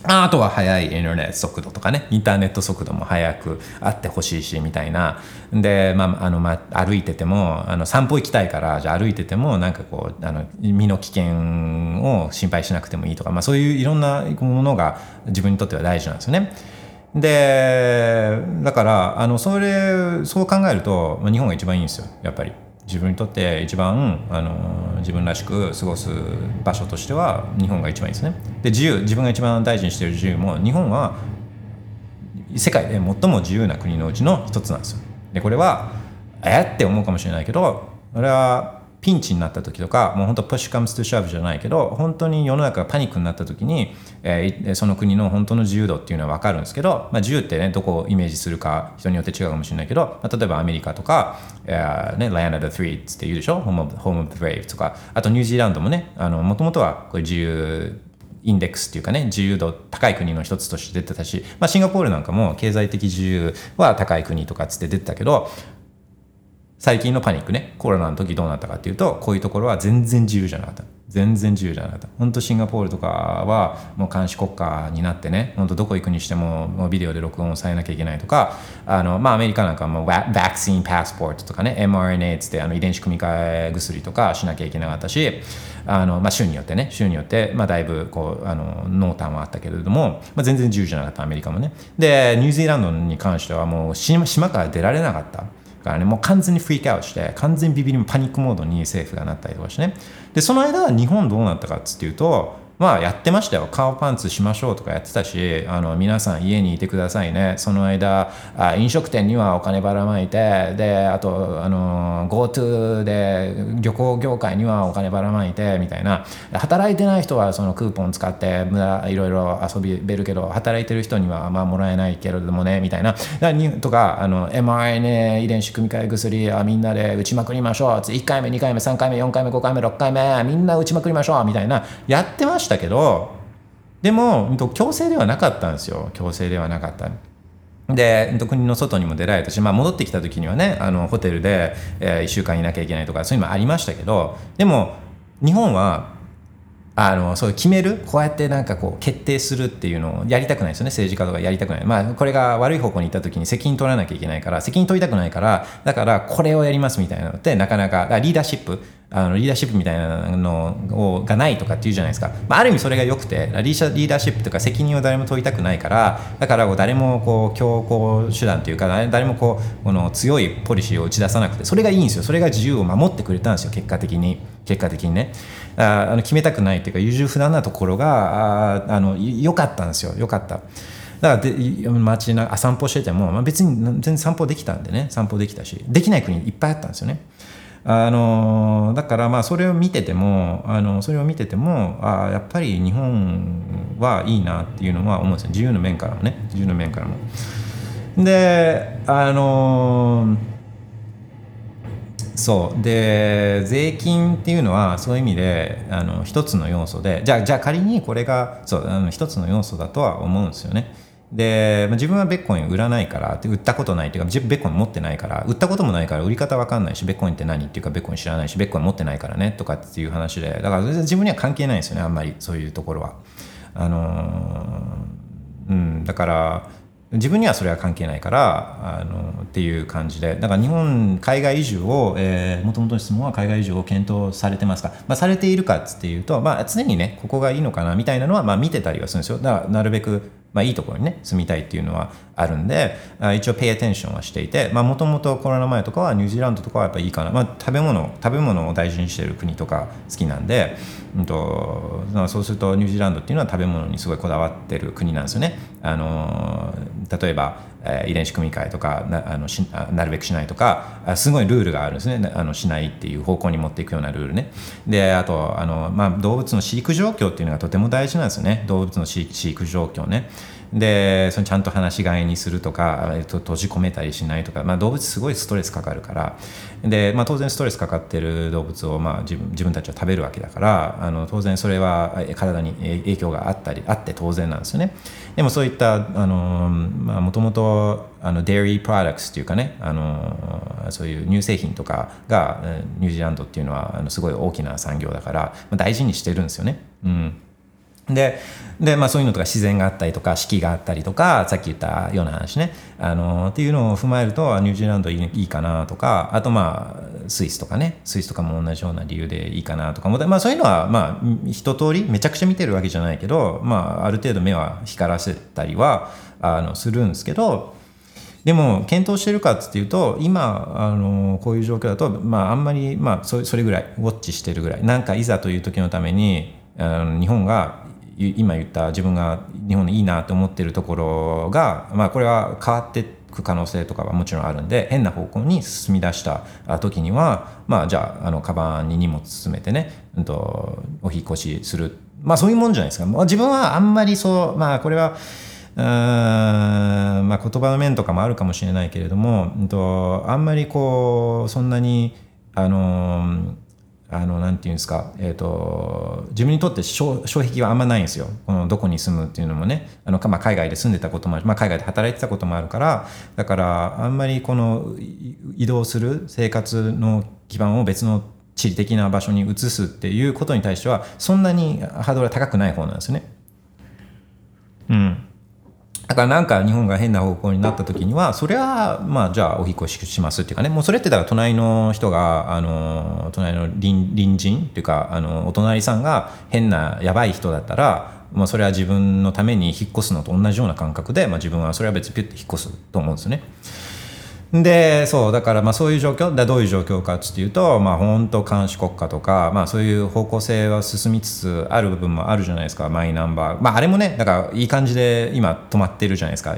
あとは速いインターネット速度とかねインターネット速度も速くあってほしいしみたいなで、まああのまあ、歩いててもあの散歩行きたいからじゃあ歩いててもなんかこうあの身の危険を心配しなくてもいいとか、まあ、そういういろんなものが自分にとっては大事なんですよね。でだからあのそれそう考えると日本が一番いいんですよやっぱり。自分にとって一番あの自分らしく過ごす場所としては日本が一番いいですね。で自由自分が一番大事にしてる自由も日本は世界で最も自由な国のうちの一つなんですよ。でこれはえ？って思うかもしれないけど俺はピンチになった時とかもう本当プッシュカムストゥシャブじゃないけど本当に世の中がパニックになった時に、えー、その国の本当の自由度っていうのは分かるんですけど、まあ、自由ってねどこをイメージするか人によって違うかもしれないけど、まあ、例えばアメリカとか、えーね、Land of the Three って言うでしょ？Home of, the Brave とか。あとニュージーランドもねもともとはこう自由インデックスっていうかね自由度高い国の一つとして出てたし、まあ、シンガポールなんかも経済的自由は高い国とかつって出てたけど最近のパニックね。コロナの時どうなったかっていうとこういうところは全然自由じゃなかった。全然自由じゃなかった。本当シンガポールとかはもう監視国家になってね本当どこ行くにしてももうビデオで録音をされなきゃいけないとかあの、まあ、アメリカなんかもワクチンパスポートとかね mRNA つってあの遺伝子組み換え薬とかしなきゃいけなかったしあの、まあ、州によってね州によって、まあ、だいぶこうあの濃淡はあったけれども、まあ、全然自由じゃなかったアメリカもね。でニュージーランドに関してはもう島から出られなかった。からね、もう完全にフリークアウトして、完全にビビりもパニックモードに政府がなったりとかしてね。で、その間、日本どうなったかっつっていうと、まあやってましたよ。顔パンツしましょうとかやってたしあの皆さん家にいてくださいね。その間あ飲食店にはお金ばらまいてであとあの GoTo で旅行業界にはお金ばらまいてみたいな。働いてない人はそのクーポン使って無駄いろいろ遊びべるけど働いてる人にはまあもらえないけれどもねみたいな。とかあの mRNA 遺伝子組み換え薬あみんなで打ちまくりましょう。1回目2回目3回目4回目5回目6回目みんな打ちまくりましょう。みたいな。やってましたしたけどでも強制ではなかったんですよ。強制ではなかった。で国の外にも出られたし、まあ、戻ってきた時にはねあのホテルで、えー、1週間いなきゃいけないとかそういうのもありましたけどでも日本はあのそう決めるこうやってなんかこう決定するっていうのをやりたくないですよね。政治家とかやりたくない。まあこれが悪い方向に行った時に責任取らなきゃいけないから責任取りたくないからだからこれをやりますみたいなのってなかなかリーダーシップあのリーダーシップみたいなのをがないとかっていうじゃないですか、まあ、ある意味それが良くてリーダーシップとか責任を誰も取りたくないからだから誰もこう強行手段というか誰もこうこの強いポリシーを打ち出さなくてそれがいいんですよ。それが自由を守ってくれたんですよ。結果的に。結果的にね。あの決めたくないっていうか優柔不断なところがああの良かったんですよ。良かった。だからで街な散歩してても、まあ、別に全然散歩できたんでね。散歩できたしできない国いっぱいあったんですよね。あのだからまあそれを見ててもあのそれを見ててもあやっぱり日本はいいなっていうのは思うんですよ自由の面からもね自由の面からも。であのそうで税金っていうのはそういう意味であの一つの要素でじゃあじゃあ仮にこれがそうあの一つの要素だとは思うんですよね。で、まあ、自分はベッコイン売らないから売ったことないっていうかベッコイン持ってないから売ったこともないから売り方わかんないしベッコインって何？っていうかベッコイン知らないしベッコイン持ってないからねとかっていう話で。だから自分には関係ないんですよねあんまりそういうところは。あのー、うんだから自分にはそれは関係ないからあのっていう感じで。だから日本海外移住をもともとの質問は海外移住を検討されてますか、まあ、されているかっていうと、まあ、常にねここがいいのかなみたいなのはまあ見てたりはするんですよ。だからなるべくまあ、いいところにね住みたいっていうのはあるんで一応ペイアテンションはしていてもともとコロナ前とかはニュージーランドとかはやっぱいいかな、まあ、食べ物食べ物を大事にしてる国とか好きなんで、うんと、そうするとニュージーランドっていうのは食べ物にすごいこだわってる国なんですよね。あの例えばえー、遺伝子組み換えとかなあのしなるべくしないとかすごいルールがあるんですね。あのしないっていう方向に持っていくようなルールね。であとあの、まあ、動物の飼育状況っていうのがとても大事なんですよね。動物の飼育状況ね。でそのちゃんと放し飼いにするとか、えっと、閉じ込めたりしないとか、まあ、動物すごいストレスかかるから。で、まあ、当然ストレスかかってる動物を、まあ、自分自分たちは食べるわけだからあの当然それは体に影響があったりあって当然なんですよね。でもそういったもともとデイリープロダクツっていうかねあのそういう乳製品とかがニュージーランドっていうのはあのすごい大きな産業だから、まあ、大事にしてるんですよね。うん。でで、まあ、そういうのとか自然があったりとか四季があったりとかさっき言ったような話ね。あのっていうのを踏まえるとニュージーランドいいかなとかあとまあスイスとかね。スイスとかも同じような理由でいいかなとかも、まあ、そういうのはまあ一通りめちゃくちゃ見てるわけじゃないけど、まあ、ある程度目は光らせたりはあのするんですけどでも検討してるかっていうと今あのこういう状況だと、まあ、あんまり、まあ、そそれぐらいウォッチしてるぐらいなんかいざという時のためにあの日本が今言った自分が日本でいいなと思ってるところが、まあ、これは変わっていく可能性とかはもちろんあるんで変な方向に進み出した時にはまあじゃああのカバンに荷物詰めてね、うんと、お引越しする。まあそういうもんじゃないですか、まあ、自分はあんまりそうまあこれはうんまあ、言葉の面とかもあるかもしれないけれども、うんと、あんまりこうそんなにあのあのなんていうんですか、えーと、自分にとって障壁はあんまないんですよ。このどこに住むっていうのもね。あの、まあ、海外で住んでたこともある、まあ、海外で働いてたこともあるから。だからあんまりこの移動する生活の基盤を別の地理的な場所に移すっていうことに対してはそんなにハードルは高くない方なんですね。うん。だからなんか日本が変な方向になった時にはそれはまあじゃあお引越ししますっていうかねもうそれってだから隣の人があの隣の隣隣人っていうかあのお隣さんが変なやばい人だったらまあ、それは自分のために引っ越すのと同じような感覚で、まあ、自分はそれは別にピュッて引っ越すと思うんですよね。でそうだからまあそういう状況だどういう状況かっていうと、まあ、本当監視国家とか、まあ、そういう方向性は進みつつある部分もあるじゃないですかマイナンバー、まあ、あれもねだからいい感じで今止まってるじゃないですか、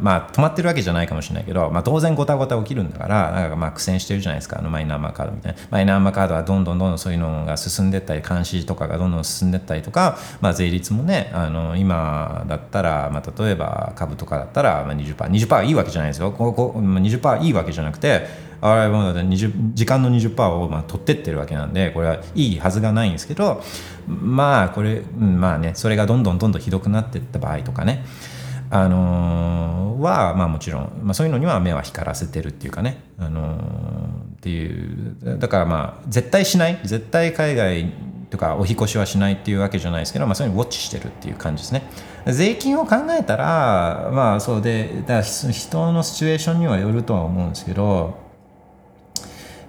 まあ、止まってるわけじゃないかもしれないけど、まあ、当然ごたごた起きるんだからなんかまあ苦戦してるじゃないですかあのマイナンバーカードみたいな。マイナンバーカードはどんどんどんどんそういうのが進んでったり監視とかがどんどん進んでったりとか、まあ、税率もねあの今だったら、まあ、例えば株とかだったら 20%20% 20%いいわけじゃないですよ。ここ20%いいわけじゃなくてあれも時間の20%をまあ取ってってるわけなんでこれはいいはずがないんですけどまあこれ、まあねそれがどんどんどんどんひどくなってった場合とかねあのー、はまあもちろん、まあ、そういうのには目は光らせてるっていうかね、あのー、っていうだからまあ絶対しない絶対海外とかお引越しはしないっていうわけじゃないですけど、まあ、そういうのウォッチしてるっていう感じですね。税金を考えたら、まあそうで、だ人のシチュエーションにはよるとは思うんですけど、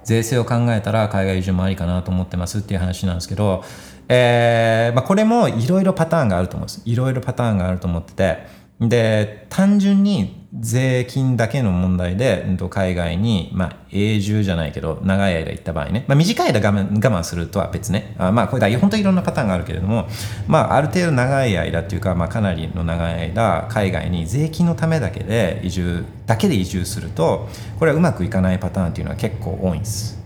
税制を考えたら海外移住もありかなと思ってますっていう話なんですけど、えーまあ、これもいろいろパターンがあると思うんです。いろいろパターンがあると思ってて、で単純に税金だけの問題で、うん、と海外に、まあ、永住じゃないけど長い間行った場合ね、まあ、短い間我慢我慢するとは別ねあまあこれだ本当にいろんなパターンがあるけれども、まあ、ある程度長い間っていうか、まあ、かなりの長い間海外に税金のためだけで移住だけで移住するとこれはうまくいかないパターンっていうのは結構多いんです。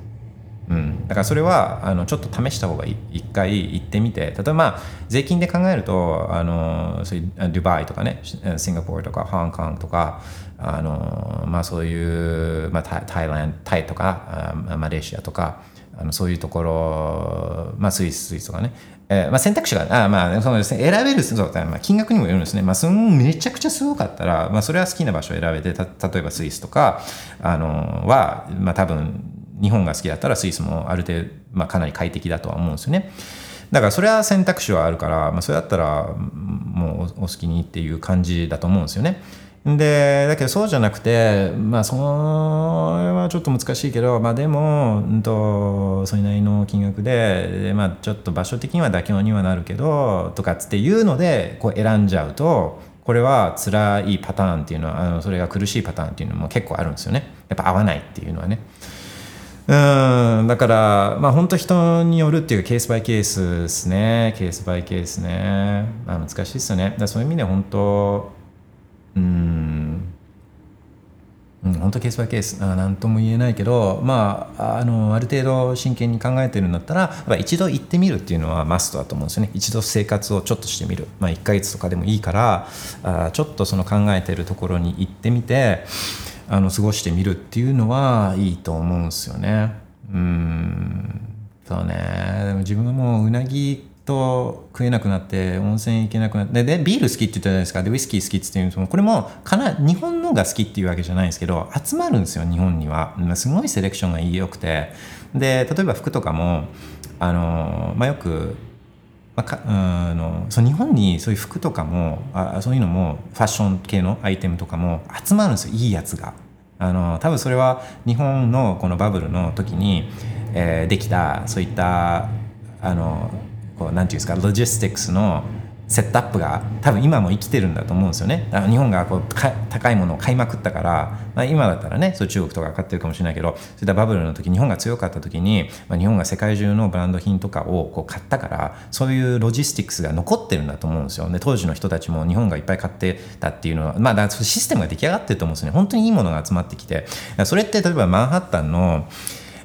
うん、だからそれはあのちょっと試した方がいい。一回行ってみて。例えばまあ税金で考えるとあのそういうドゥバイとかねシンガポールとか香港とかあの、まあ、そういう、まあ、タイランタイとかマレーシアとかあのそういうところ、まあ、スイススイスとかね、えーまあ、選択肢があ、まあそうですね、選べるそうまあ、金額にもよるんですね、まあ、そのめちゃくちゃすごかったら、まあ、それは好きな場所を選べてた例えばスイスとかあのは、まあ、多分日本が好きだったらスイスもある程度、まあ、かなり快適だとは思うんですよね。だからそれは選択肢はあるから、まあ、それだったらもうお好きにっていう感じだと思うんですよね。でだけどそうじゃなくてまあそれはちょっと難しいけどまあでも、うんと、それなりの金額でで、まあ、ちょっと場所的には妥協にはなるけどとかっていうのでこう選んじゃうとこれは辛いパターンっていうのはあのそれが苦しいパターンっていうのも結構あるんですよねやっぱ合わないっていうのはね。うんだからまあ本当人によるっていうケースバイケースですね。ケースバイケースね、まあ、難しいですよね。だそういう意味で本当うんうん、本当ケースバイケース。何とも言えないけど、まあ、あのある程度真剣に考えてるんだったらやっ一度行ってみるっていうのはマストだと思うんですよね。一度生活をちょっとしてみる、まあ、1ヶ月とかでもいいからあちょっとその考えてるところに行ってみてあの過ごしてみるっていうのはいいと思うんですよね。うん。そうね。でも自分はもううなぎと食えなくなって温泉行けなくなってでビール好きって言ったじゃないですか。でウイスキー好きって言ってこれもかな日本のが好きっていうわけじゃないんですけど集まるんですよ日本には。すごいセレクションが良くて。で例えば服とかもあの、まあ、よくまあ、かあのその日本にそういう服とかもあそういうのもファッション系のアイテムとかも集まるんですよいいやつが。あの多分それは日本のこのバブルの時に、えー、できたそういったあのこうなんていうんですかロジスティックスのセットアップが多分今も生きてるんだと思うんですよね。日本がこう高いものを買いまくったから、まあ、今だったらねそう中国とか買ってるかもしれないけどそういったバブルの時日本が強かった時に、まあ、日本が世界中のブランド品とかをこう買ったからそういうロジスティックスが残ってるんだと思うんですよ。で当時の人たちも日本がいっぱい買ってたっていうのは、まあ、だシステムが出来上がってると思うんですね。本当にいいものが集まってきてそれって例えばマンハッタンの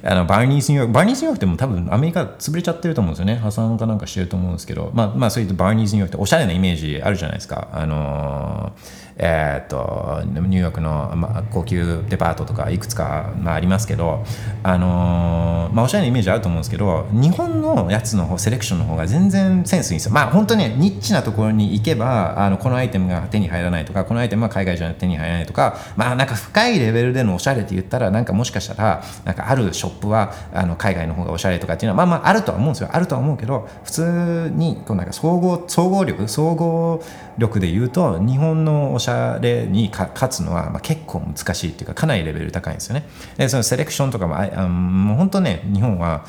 あのバーニーズニューヨーク、バーニーズニューヨークっても多分アメリカ潰れちゃってると思うんですよね。破産かなんかしてると思うんですけど、まあ、まあそういうバーニーズニューヨークっておしゃれなイメージあるじゃないですか。あのーえ、っとニューヨークの、まあ、高級デパートとかいくつか、まあ、ありますけど、あの、まあ、おしゃれなイメージあると思うんですけど日本のやつの方セレクションの方が全然センスいいんですよ。まあ本当にニッチなところに行けばあのこのアイテムが手に入らないとかこのアイテムは海外じゃ手に入らないとかまあなんか深いレベルでのおしゃれって言ったらなんかもしかしたらなんかあるショップはあの海外の方がおしゃれとかっていうのはまあまああるとは思うんですよあるとは思うけど普通にこうなんか総合総合力総合力で言うと日本のおしゃれに勝つのは、まあ、結構難しいっていうかかなりレベル高いんですよね。でそのセレクションとかもあもう本当ね日本は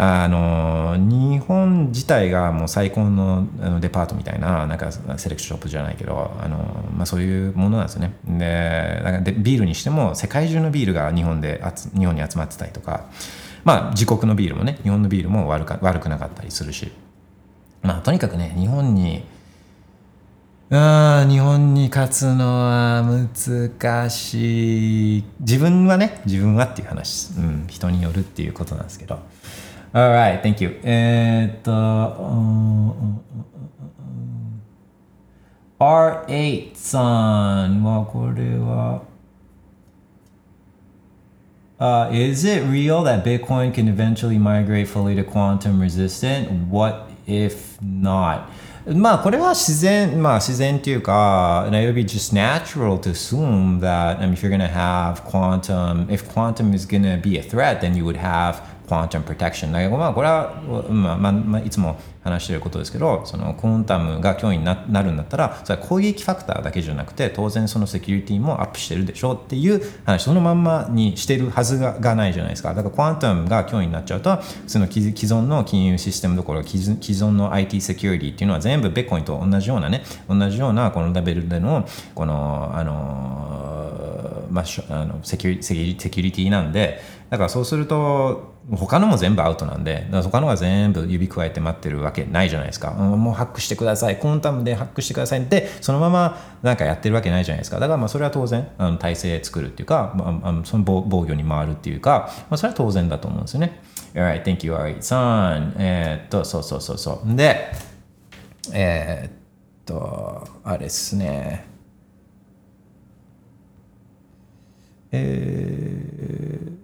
あの日本自体がもう最高のデパートみたいななんかセレクションショップじゃないけどあの、まあ、そういうものなんですよねでなんかでビールにしても世界中のビールが日本で日本に集まってたりとか、まあ、自国のビールもね日本のビールも悪か悪くなかったりするしまあとにかくね日本にあ日本に勝つのは難しい自分はね自分はっていう話、うん、人によるっていうことなんですけど Alright, thank you えー、っと、R8 さんはこれは Uh, is it real that Bitcoin can eventually migrate fully to quantum resistant? What if not? まあこれは自然、まあ自然っていうか、it would be just natural to assume that I mean, if you're going to have quantum, if quantum is going to be a threat, then you would have quantum protection だけど、まあ、これは、まあまあまあ、いつも 話していることですけどそのクォンタムが脅威になるんだったらそれは攻撃ファクターだけじゃなくて当然そのセキュリティもアップしてるでしょうっていう話そのまんまにしてるはずがないじゃないですか。だからクォンタムが脅威になっちゃうとその既存の金融システムどころ既存の IT セキュリティっていうのは全部ベッコインと同じようなね同じようなこのレベルでのこのあのまあ、あのセキュセキュリティなんでだからそうすると他のも全部アウトなんで、他のが全部指加えて待ってるわけないじゃないですか。うんもうハックしてください。コンタムでハックしてくださいって、そのままなんかやってるわけないじゃないですか。だからまあそれは当然、あの体制作るっていうか、まあ、その防御に回るっていうか、まあ、それは当然だと思うんですよね。Alright, thank you, alright, son. えー、っと、そうそうそうそう。で、えー、っと、あれですね。えー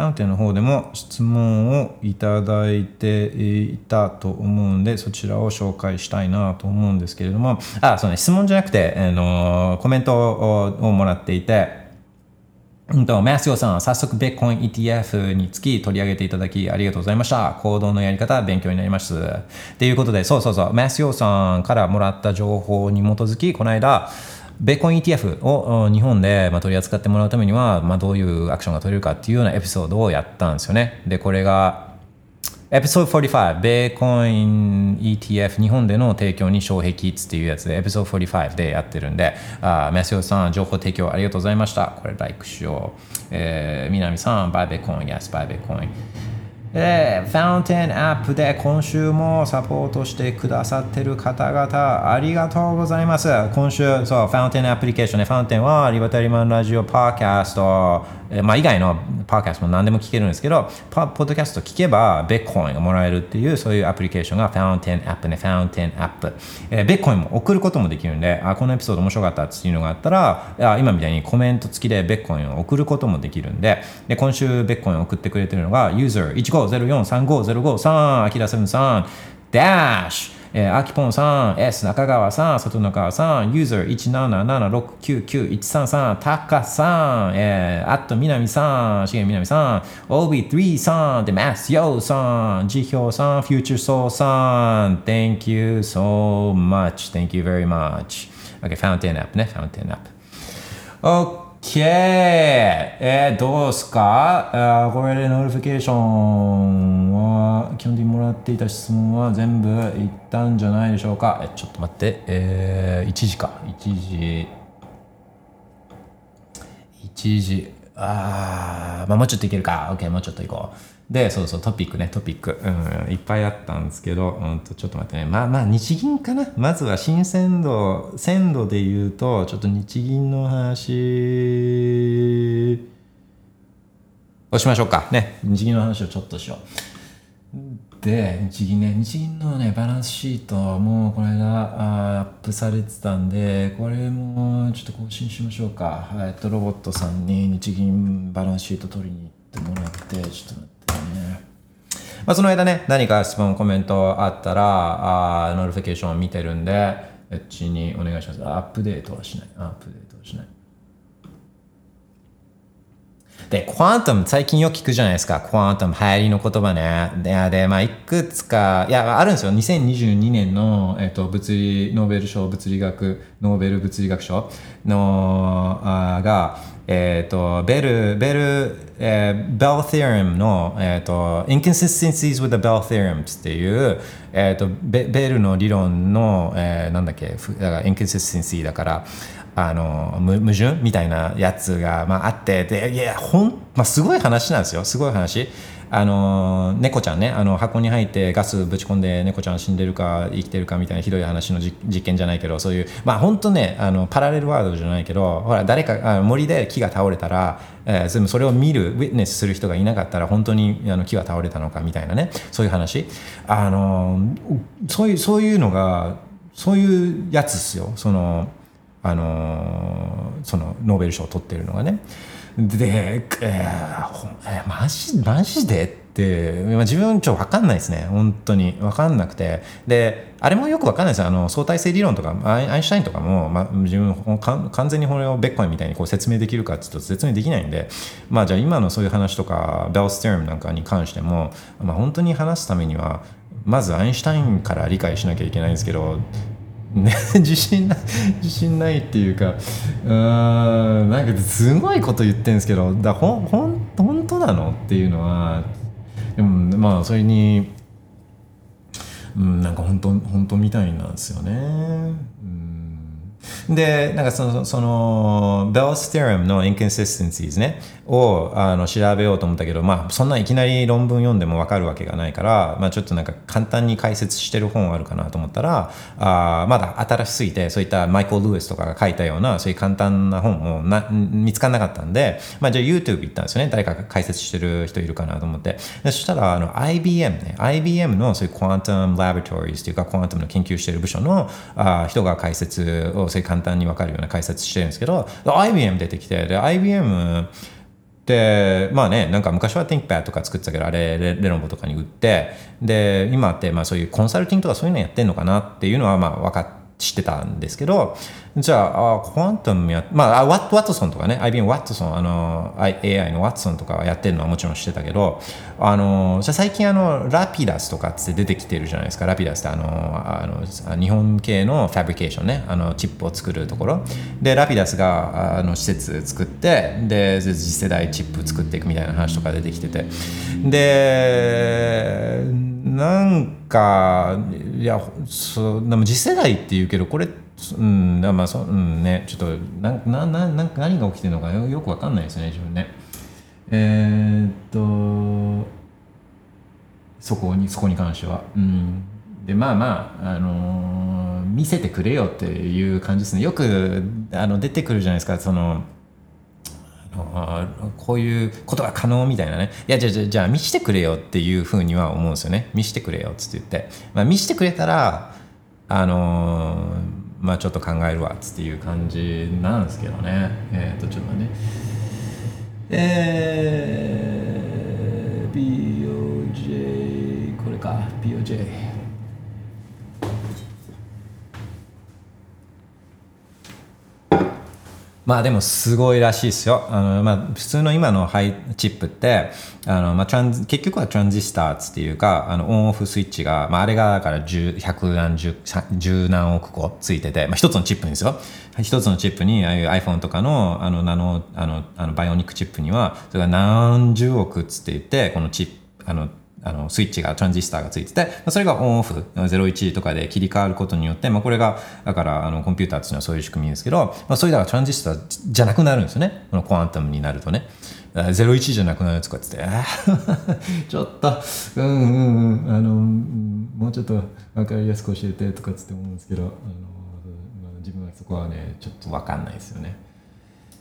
ファウンテの方でも質問をいただいていたと思うんで、そちらを紹介したいなと思うんですけれども、あ、そうね、質問じゃなくて、あのコメントをもらっていて、うんと、マスヨさん、早速、ベッコイン ETF につき取り上げていただきありがとうございました。行動のやり方、勉強になります。ということで、そうそうそう、マスヨさんからもらった情報に基づき、この間、ベーコン ETF を日本で取り扱ってもらうためには、まあどういうアクションが取れるかっていうようなエピソードをやったんですよね。で、これが、エピソード45、ベーコイン ETF 日本での提供に障壁っていうやつで、エピソード45でやってるんで、あメッセージさん、情報提供ありがとうございました。これ、ライクしよう。えー、南さん、バイベコイン、Yes、バイベコイン。えファウンテンアップで今週もサポートしてくださってる方々ありがとうございます。今週、そう、ファウンテンアプリケーションね、ファウンテンはリバタリマンラジオパーキャスト、まあ、以外のパーキャストも何でも聞けるんですけど、ポッドキャスト聞けば、ベッコインがもらえるっていう、そういうアプリケーションがファウンテンアップね、ファウンテンアップ。えー、ベッコインも送ることもできるんで、あ、このエピソード面白かったっていうのがあったら、あ今みたいにコメント付きでベッコインを送ることもできるんで、で今週ベッコイン送ってくれてるのが、ユーザー15043505 3アキラ73ダッシュえー、アキポンさん、S 中川さん、外中川さん、ユーザー177699133、タカさん、えー、アット南さん、しげみなみさん、OB3 さん、で、マスヨさん、ジヒョウさん、フューチャーソーさん、Thank you so much. Thank you very much. Okay, Fountain App ね、Fountain App. OK えー、どうすか？あこれで notification は基本的にもらっていた質問は全部いったんじゃないでしょうか？えちょっと待って。えー、1時か。1時。1時。あーまあもうちょっといけるか。OK もうちょっといこう。でそうそうトピックねトピック、うん、いっぱいあったんですけど、うん、とちょっと待ってね。まあまあ日銀かな。まずは新鮮度鮮度で言うとちょっと日銀の話をしましょうか。ね日銀の話をちょっとしよう。で日銀ね日銀のねバランスシートもうこの間アップされてたんでこれもちょっと更新しましょうか。えっとロボットさんに日銀バランスシート取りに行ってもらってちょっと待って。ねまあ、その間ね何か質問コメントあったらあ notification を見てるんでエッチにお願いしますアップデートはしないアップデートはしないで、クワントム、最近よく聞くじゃないですか。クワントム、流行りの言葉ね。で、でまあ、いくつか、いや、あるんですよ。2022年の、えっと、物理、ノーベル賞、物理学、ノーベル物理学賞の、あが、えっと、ベル、ベル、えー、Bell Theorem の、えっと、Inconsistencies with the Bell Theorems っていう、えっと、ベベルの理論の、えー、なんだっけ、だから Inconsistency だから、あのむ矛盾みたいなやつが、まあ、あってでいやほん、まあ、すごい話なんですよ。すごい話。あの猫ちゃんねあの箱に入ってガスぶち込んで猫ちゃん死んでるか生きてるかみたいなひどい話の実験じゃないけどそういうまあ本当ねあのパラレルワールドじゃないけどほら誰かあ森で木が倒れたら、えー、全部それを見るウィッネスする人がいなかったら本当にあの木が倒れたのかみたいなねそういう話。あのそういうそういうのがそういうやつですよ。そのあのそのノーベル賞を取ってるのがね。で、えーえ、マジマジで？って、まあ、自分ちょっと分かんないですね。本当に。分かんなくて。であれもよく分かんないですあの相対性理論とかアイアインシュタインとかも、まあ、自分完全にこれをベッコインみたいにこう説明できるかっていうと説明できないんで。まあじゃあ今のそういう話とかベルステルムなんかに関しても、まあ、本当に話すためにはまずアインシュタインから理解しなきゃいけないんですけどね、自信ない自信ないっていうかうんなんかすごいこと言ってんですけどだほんほん本当なのっていうのはでもまあそれに、うん、なんか本当本当みたいなんですよね。うん、でなんかそのその Bell's Theorem の inconsistencies ねをあの調べようと思ったけど、まあ、そんないきなり論文読んでも分かるわけがないから、まあ、ちょっとなんか簡単に解説してる本あるかなと思ったらあまだ新しすぎてそういったマイケル・ルイスとかが書いたようなそういう簡単な本もな見つからなかったんで、まあ、じゃあ YouTube 行ったんですよね。誰かが解説してる人いるかなと思って。でそしたらあの IBM ね。IBM のそういう Quantum Laboratories というか quantum の研究してる部署のあ人が解説をそういう簡単に分かるような解説してるんですけど IBM 出てきてで IBM でまあねなんか昔は ThinkPad とか作ってたけどあれレレノボとかに売ってで今ってまあそういうコンサルティングとかそういうのやってんのかなっていうのはまあ分かっ知ってたんですけどじゃああクワンタムやまあワッワトソンとかね。IBM ワットソンあの AI のワットソンとかやってるのはもちろん知ってたけどあのじゃ最近あのラピダスとかって出てきてるじゃないですか。ラピダスってあのあの日本系のファブリケーションね。あのチップを作るところ。でラピダスがあの施設作ってで次世代チップ作っていくみたいな話とか出てきてて。でなんかいやそうでも次世代っていうけどこれってうんまあそうんねちょっとなななな何が起きてるのかよよくわかんないですね自分ね。えー、っとそこにそこに関しては。うん。でまあまああのー見せてくれよっていう感じですね。よくあの出てくるじゃないですかそのあこういうことが可能みたいなね。いやじゃじゃあじゃ見してくれよっていうふうには思うんですよね。見してくれよっつって言って、まあ、見してくれたらあのーまあちょっと考えるわっていう感じなんですけどね。えっ、とちょっとねえー、BOJ これか。BOJ まあでもすごいらしいですよ。あのまあ、普通の今のハイチップってあの、まあ、トラン結局はトランジスタっていうかあのオンオフスイッチが、まあ、あれがだから十百何十十何億個ついてて、まあ、一つのチップにですよ。一つのチップにああいう iPhone とかのあのナノあのあのバイオニックチップにはそれが何十億つって言ってこのチップあのあのスイッチがトランジスターがついててそれがオンオフ01とかで切り替わることによって、まあ、これがだからあのコンピューターっていうのはそういう仕組みですけど、まあ、それだからトランジスタじゃなくなるんですよね。このクアンタムになるとね。01じゃなくなるとかっつって ちょっとうんうんうんあのもうちょっと分かりやすく教えてとかつって思うんですけどあの、まあ、自分はそこはねちょっと分かんないですよね。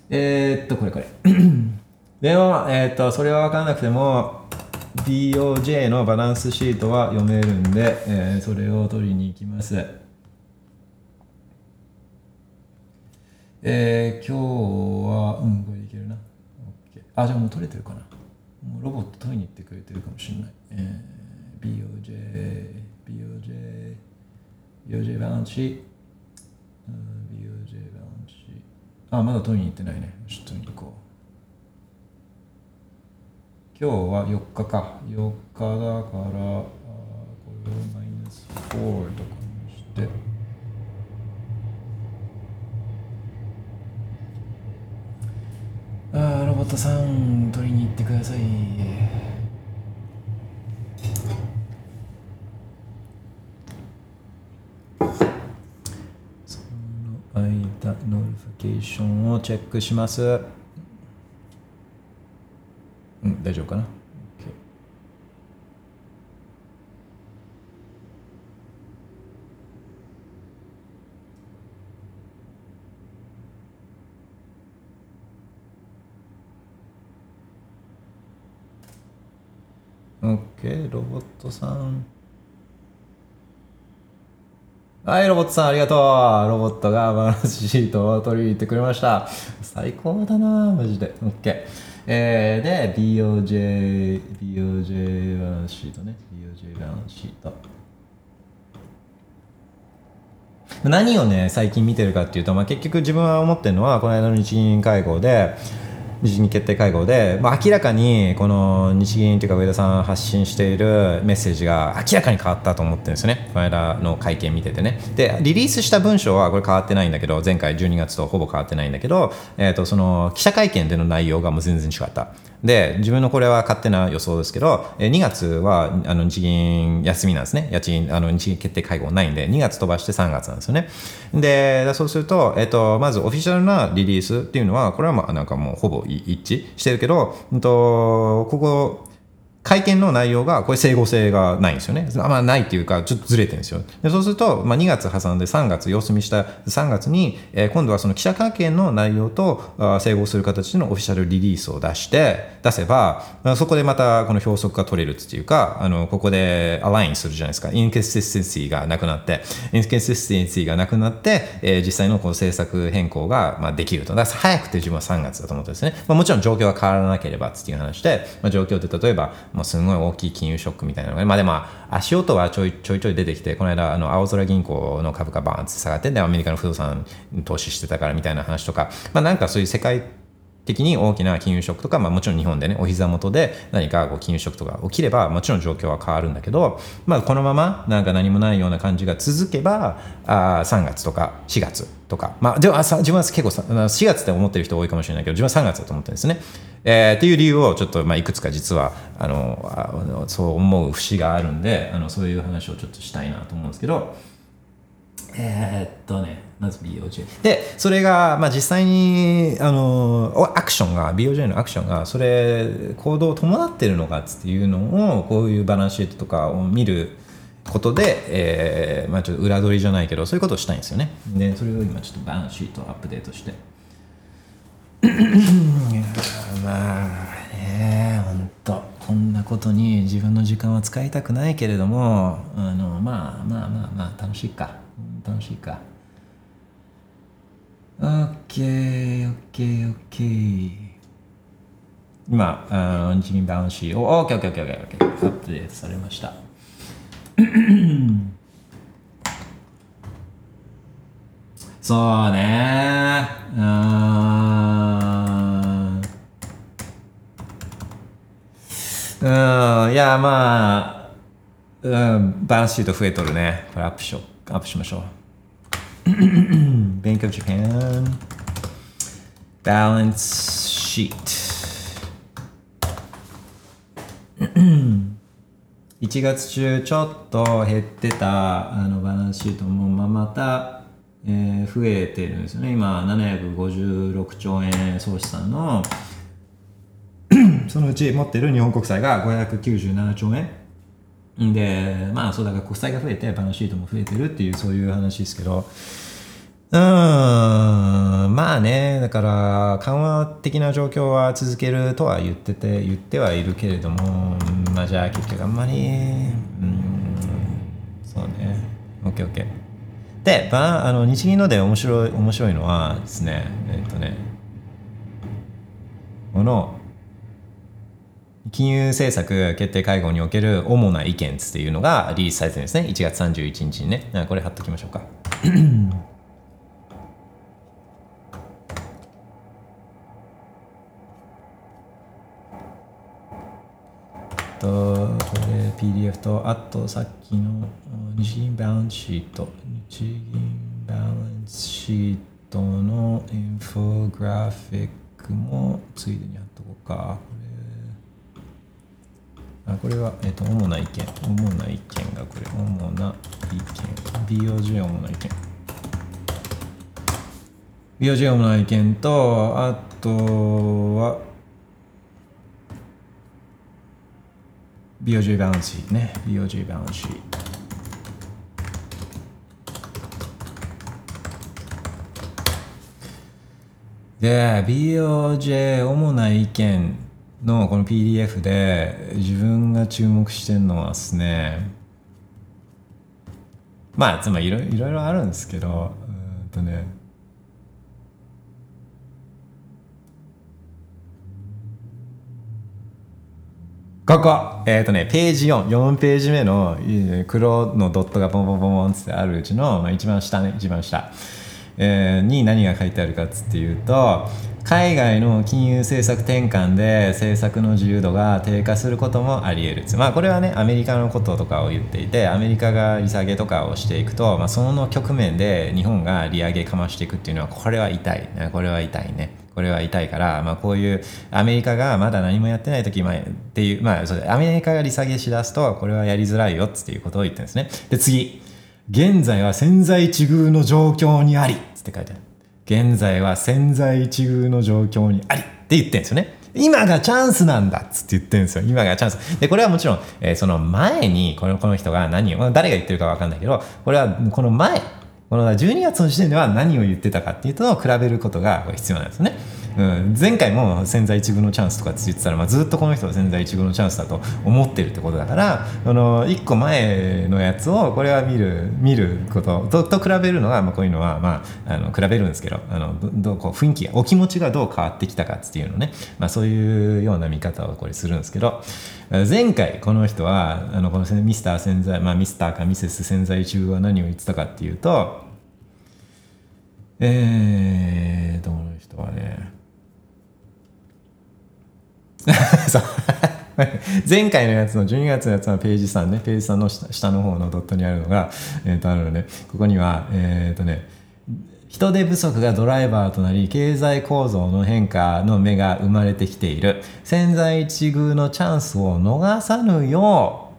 えー、っとこれこれ。でも、えー、っとそれは分かんなくても DOJ のバランスシートは読めるんで、えー、それを取りに行きます。えー、今日は、うん、これいけるな。OK。あ、じゃあもう取れてるかな。もうロボット取りに行ってくれてるかもしれない。えー、BOJ、BOJ、BOJ バランスシート。BOJ バランスシート。あ、まだ取りに行ってないね。ちょっと取りに行こう。今日は4日か。4日だからこれをマイナス4とかにして。ああロボットさん取りに行ってください。その間 notification をチェックします。うん、大丈夫かな？OK、ロボットさん。はい、ロボットさん、ありがとう。ロボットがバランスシートを取り入れてくれました。最高だな、マジで。OK。えー、で BOJ BOJ バランスシートね。BOJ バランスシート。何をね最近見てるかっていうと、まあ、結局自分は思ってるのはこの間の日銀会合で日銀決定会合で、まあ、明らかにこの日銀というか上田さん発信しているメッセージが明らかに変わったと思ってるんですよね。この間の会見見ててね。でリリースした文章はこれ変わってないんだけど前回12月とほぼ変わってないんだけど、えー、とその記者会見での内容がもう全然違った。で自分のこれは勝手な予想ですけどえ2月はあの日銀休みなんですね。家賃あの日銀決定会合ないんで2月飛ばして3月なんですよね。でそうすると,、えっとまずオフィシャルなリリースっていうのはこれはまあなんかもうほぼ一致してるけど、うんと、ここ会見の内容がこれ整合性がないんですよね。まあないっていうかちょっとずれてるんですよ。でそうすると、まあ、2月挟んで3月様子見した3月に、えー、今度はその記者会見の内容とあ整合する形のオフィシャルリリースを出して出せばそこでまたこの標則が取れるっていうかあのここでアラインするじゃないですか。インケンシステンシーがなくなってインケンシステンシーがなくなって、えー、実際のこの政策変更がまあできると。だから早くて自分は3月だと思ってですね。まあ、もちろん状況が変わらなければっていう話で、まあ、状況って例えばもうすごい大きい金融ショックみたいなのが、まあでも足音はちょいちょいちょい出てきて、この間、あの青空銀行の株価バーンって下がって、で、アメリカの不動産投資してたからみたいな話とか、まあなんかそういう世界的に大きな金融ショックとか、まあ、もちろん日本でねお膝元で何かこう金融ショックとか起きればもちろん状況は変わるんだけど、まあ、このままなんか何もないような感じが続けばあ3月とか4月とか、まあ、でも自分は結構4月って思ってる人多いかもしれないけど自分は3月だと思ってるんですね。えー、っていう理由をちょっと、まあ、いくつか実はあのそう思う節があるんであのそういう話をちょっとしたいなと思うんですけどえー、っとねまず BOJ でそれが、まあ、実際にあのアクションが BOJ のアクションがそれ行動を伴ってるのかっていうのをこういうバランスシートとかを見ることで、えーまあ、ちょっと裏取りじゃないけどそういうことをしたいんですよね。でそれを今ちょっとバランスシートアップデートして。まあね本当こんなことに自分の時間は使いたくないけれどもあのまあまあまあまあ楽しいか。楽しいか。オッケー、オッケー、オッケー。今、あ日銀バウンシーを、オッケー、オッケー、オッケー、オッケー、アップデートされました。そうねうん。うん、いや、まあ、うん、バランスシート増えとるね。これアップしよう。アップしましょう。Bank of Japan Balance Sheet 1月中ちょっと減ってたあのバランスシートもまあまた、えー増えてるんですよね。今756兆円総資産の。そのうち持ってる日本国債が597兆円。でまあそうだから国債が増えてバランシートも増えてるっていうそういう話ですけど。うーんまあねだから緩和的な状況は続けるとは言ってて言ってはいるけれどもまあじゃあ結局あんまりうんそうね。OKOK で、まあ、あの日銀ので面白い面白いのはですねえっ、とねこの金融政策決定会合における主な意見っていうのがリリースされてるんですね。1月31日にね。これ貼っときましょうか。とこれ PDF とあとさっきの日銀バランスシート日銀バランスシートのインフォグラフィックもついでに貼っとこうかあこれは、えっと主な意見。主な意見がこれ。主な意見。BOJ 主な意見。BOJ 主な意見とあとは BOJ バランシーね。BOJ バランシーで BOJ 主な意見。のこの PDF で自分が注目してるのはですねまあつまりいろいろあるんですけどうーんとねここえっ、とねページ44ページ目の黒のドットがボンボンボンボンってあるうちの、まあ、一番下ね一番下、えーに何が書いてあるかっつっていうと海外の金融政策転換で政策の自由度が低下することもあり得る。まあこれはねアメリカのこととかを言っていてアメリカが利下げとかをしていくと、まあ、その局面で日本が利上げかましていくっていうのはこれは痛い。これは痛いね。これは痛いから、まあ、こういうアメリカがまだ何もやってない時まあっていう、まあ、そうアメリカが利下げしだすとこれはやりづらいよっていうことを言ってるんですね。で次。現在は千載一遇の状況にありって書いてある。現在は千載一遇の状況にありって言ってるんですよね。今がチャンスなんだっつって言ってるんですよ。今がチャンス。でこれはもちろん、えーその前にこのこの人が何を誰が言ってるか分かんないけどこれはこの前この12月の時点では何を言ってたかっていうと比べることが必要なんですね、うん、前回も千載一遇のチャンスとかって言ってたら、まあ、ずっとこの人は千載一遇のチャンスだと思ってるってことだからその1個前のやつをこれは見る見ることとと比べるのが、まあ、こういうのは、まあ、あの比べるんですけどあのどうこう雰囲気お気持ちがどう変わってきたかっていうのね、まあ、そういうような見方をこれするんですけど前回この人はあのこのミスター潜在、まあ、ミスターかミセス潜在一遇は何を言ってたかっていうとえーとこの人はね。前回のやつの12月のやつのページ3ねページ3の下の方のドットにあるのが、えー、とあるのでここにはえっ、とね人手不足がドライバーとなり経済構造の変化の芽が生まれてきている。千載一遇のチャンスを逃さぬよ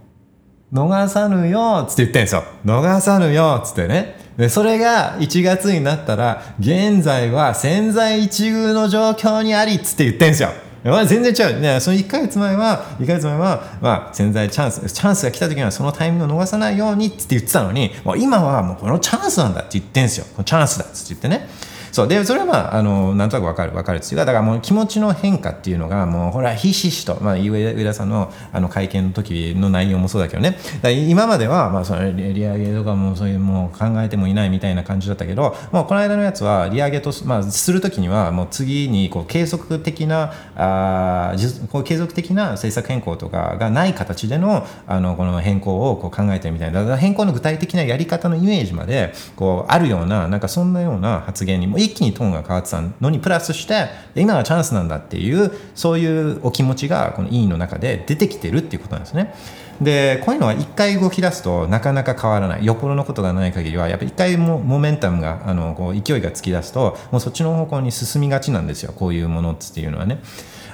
う逃さぬよっつって言ってんですよ。逃さぬよっつってね。でそれが1月になったら現在は千載一遇の状況にありっつって言ってんですよ。まあ全然違う、ね、その1ヶ月前は1ヶ月前は、まあ、潜在チャンスチャンスが来た時にはそのタイミングを逃さないようにって言ってたのにもう今はもうこのチャンスなんだって言ってんですよ。このチャンスだって言ってね。そうでそれはまああのなんとなく分かる分かるっていうかだからもう気持ちの変化っていうのがもうほらひしひしと、まあ、上上田さんのあの会見の時の内容もそうだけどね。だ今までは、まあ、その利上げとかもそういうもう考えてもいないみたいな感じだったけどもうこの間のやつは利上げと、まあ、する時にはもう次にこう継続的なあじこう継続的な政策変更とかがない形でのあのこの変更をこう考えてるみたいな。だから変更の具体的なやり方のイメージまでこうあるようななんかそんなような発言にも一気にトーンが変わってたのにプラスして今がチャンスなんだっていうそういうお気持ちがこの委員の中で出てきてるっていうことなんですね。でこういうのは一回動き出すとなかなか変わらないよっぽどのことがない限りはやっぱり一回もモメンタムがあのこう勢いがつき出すともうそっちの方向に進みがちなんですよこういうものっていうのはね。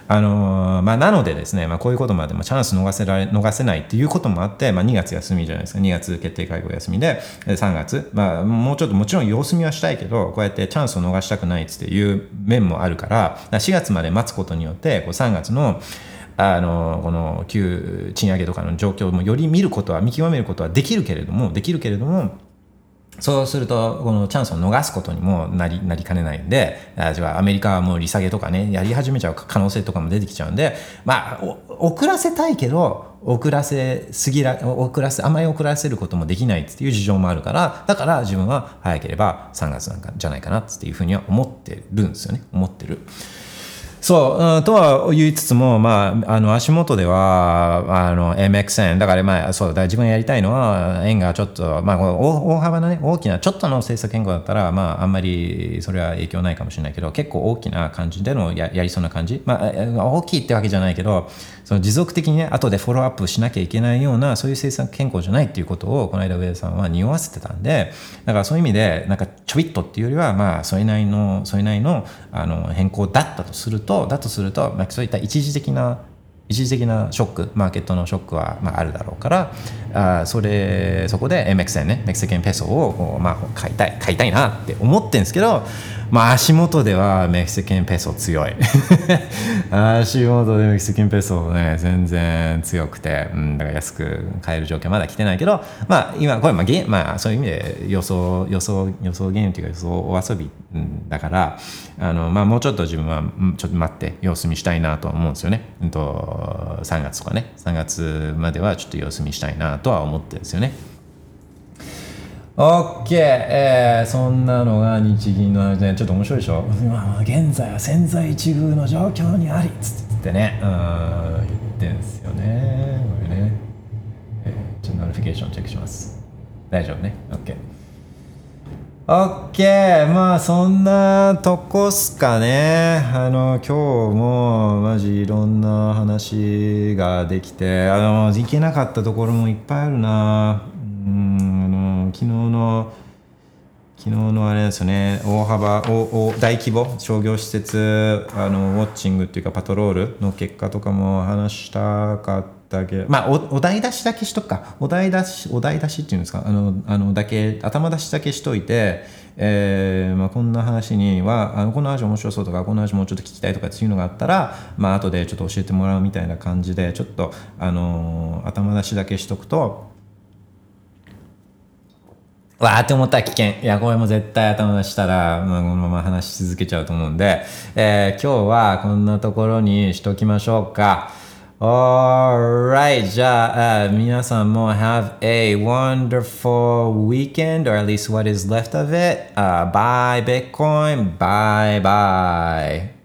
あのー、まあ、なのでですね、まあ、こういうことまでもチャンス逃せられ逃せないっていうこともあって、まあ、2月休みじゃないですか。2月決定会合休みで3月、まあ、もうちょっともちろん様子見はしたいけどこうやってチャンスを逃したくないっていう面もあるから4月まで待つことによってこう3月のあのこの旧賃上げとかの状況もより見ることは見極めることはできるけれどもできるけれどもそうすると、このチャンスを逃すことにもなりなりかねないんで、じゃあアメリカはもう利下げとかね、やり始めちゃう可能性とかも出てきちゃうんで、まあ、遅らせたいけど、遅らせすぎら、遅らせ、あまり遅らせることもできないっていう事情もあるから、だから自分は早ければ3月なんかじゃないかなっていうふうには思ってるんですよね。思ってる。そう、うん、とは言いつつも、まあ、あの足元ではあの MXN だから、まあ、そうだ自分やりたいのは円がちょっと、まあ、大幅なね大きなちょっとの政策変更だったら、まあ、あんまりそれは影響ないかもしれないけど結構大きな感じでのややりそうな感じ、まあ、大きいってわけじゃないけどその持続的にね後でフォローアップしなきゃいけないようなそういう政策変更じゃないっていうことをこの間上田さんは匂わせてたんでだからそういう意味でなんかちょびっとっていうよりはまあそれなりのそれなりのあの変更だったとするとだとすると、まあ、そういった一時的な一時的なショックマーケットのショックは、まあ、あるだろうからあそれそこで MX 円ねメキシケンペソをこう、まあ、買いたい買いたいなって思ってるんですけどまあ、足元ではメキシケンペソ強い。足元でメキシケンペソね全然強くて、うん、だから安く買える状況まだ来てないけどまあ今これまあゲまあそういう意味で予想予想予想ゲームっていうか予想お遊びだからあのまあもうちょっと自分はちょっと待って様子見したいなと思うんですよね、うんと、3月とかね。3月まではちょっと様子見したいなとは思ってるんですよね。OK、えー、そんなのが日銀の話でちょっと面白いでしょ、まあ、現在は千載一遇の状況にありっつってね。うん言ってんすよね。これね、えー、ちょっと notification チェックします。大丈夫ね？OK OK まあそんなとこっすかね。あの今日もマジいろんな話ができてあの行けなかったところもいっぱいあるな。うん昨日の昨日のあれですよね。大幅大大規模商業施設あのウォッチングっていうかパトロールの結果とかも話したかったけどまあおお題出しだけしとくか。お題出しお題出しっていうんですか？あのあのだけ頭出しだけしといて、えーまあ、こんな話にはあのこの話面白そうとかこの話もうちょっと聞きたいとかっていうのがあったらまあ後でちょっと教えてもらうみたいな感じでちょっとあの頭出しだけしとくとわーって思ったら危険。いや、これも絶対頭出したら、まあ、このまま話し続けちゃうと思うんで、えー、今日はこんなところにしときましょうか。Alright, じゃあ、uh, 皆さんも have a wonderful weekend, or at least what is left of it. Uh, bye Bitcoin, bye bye.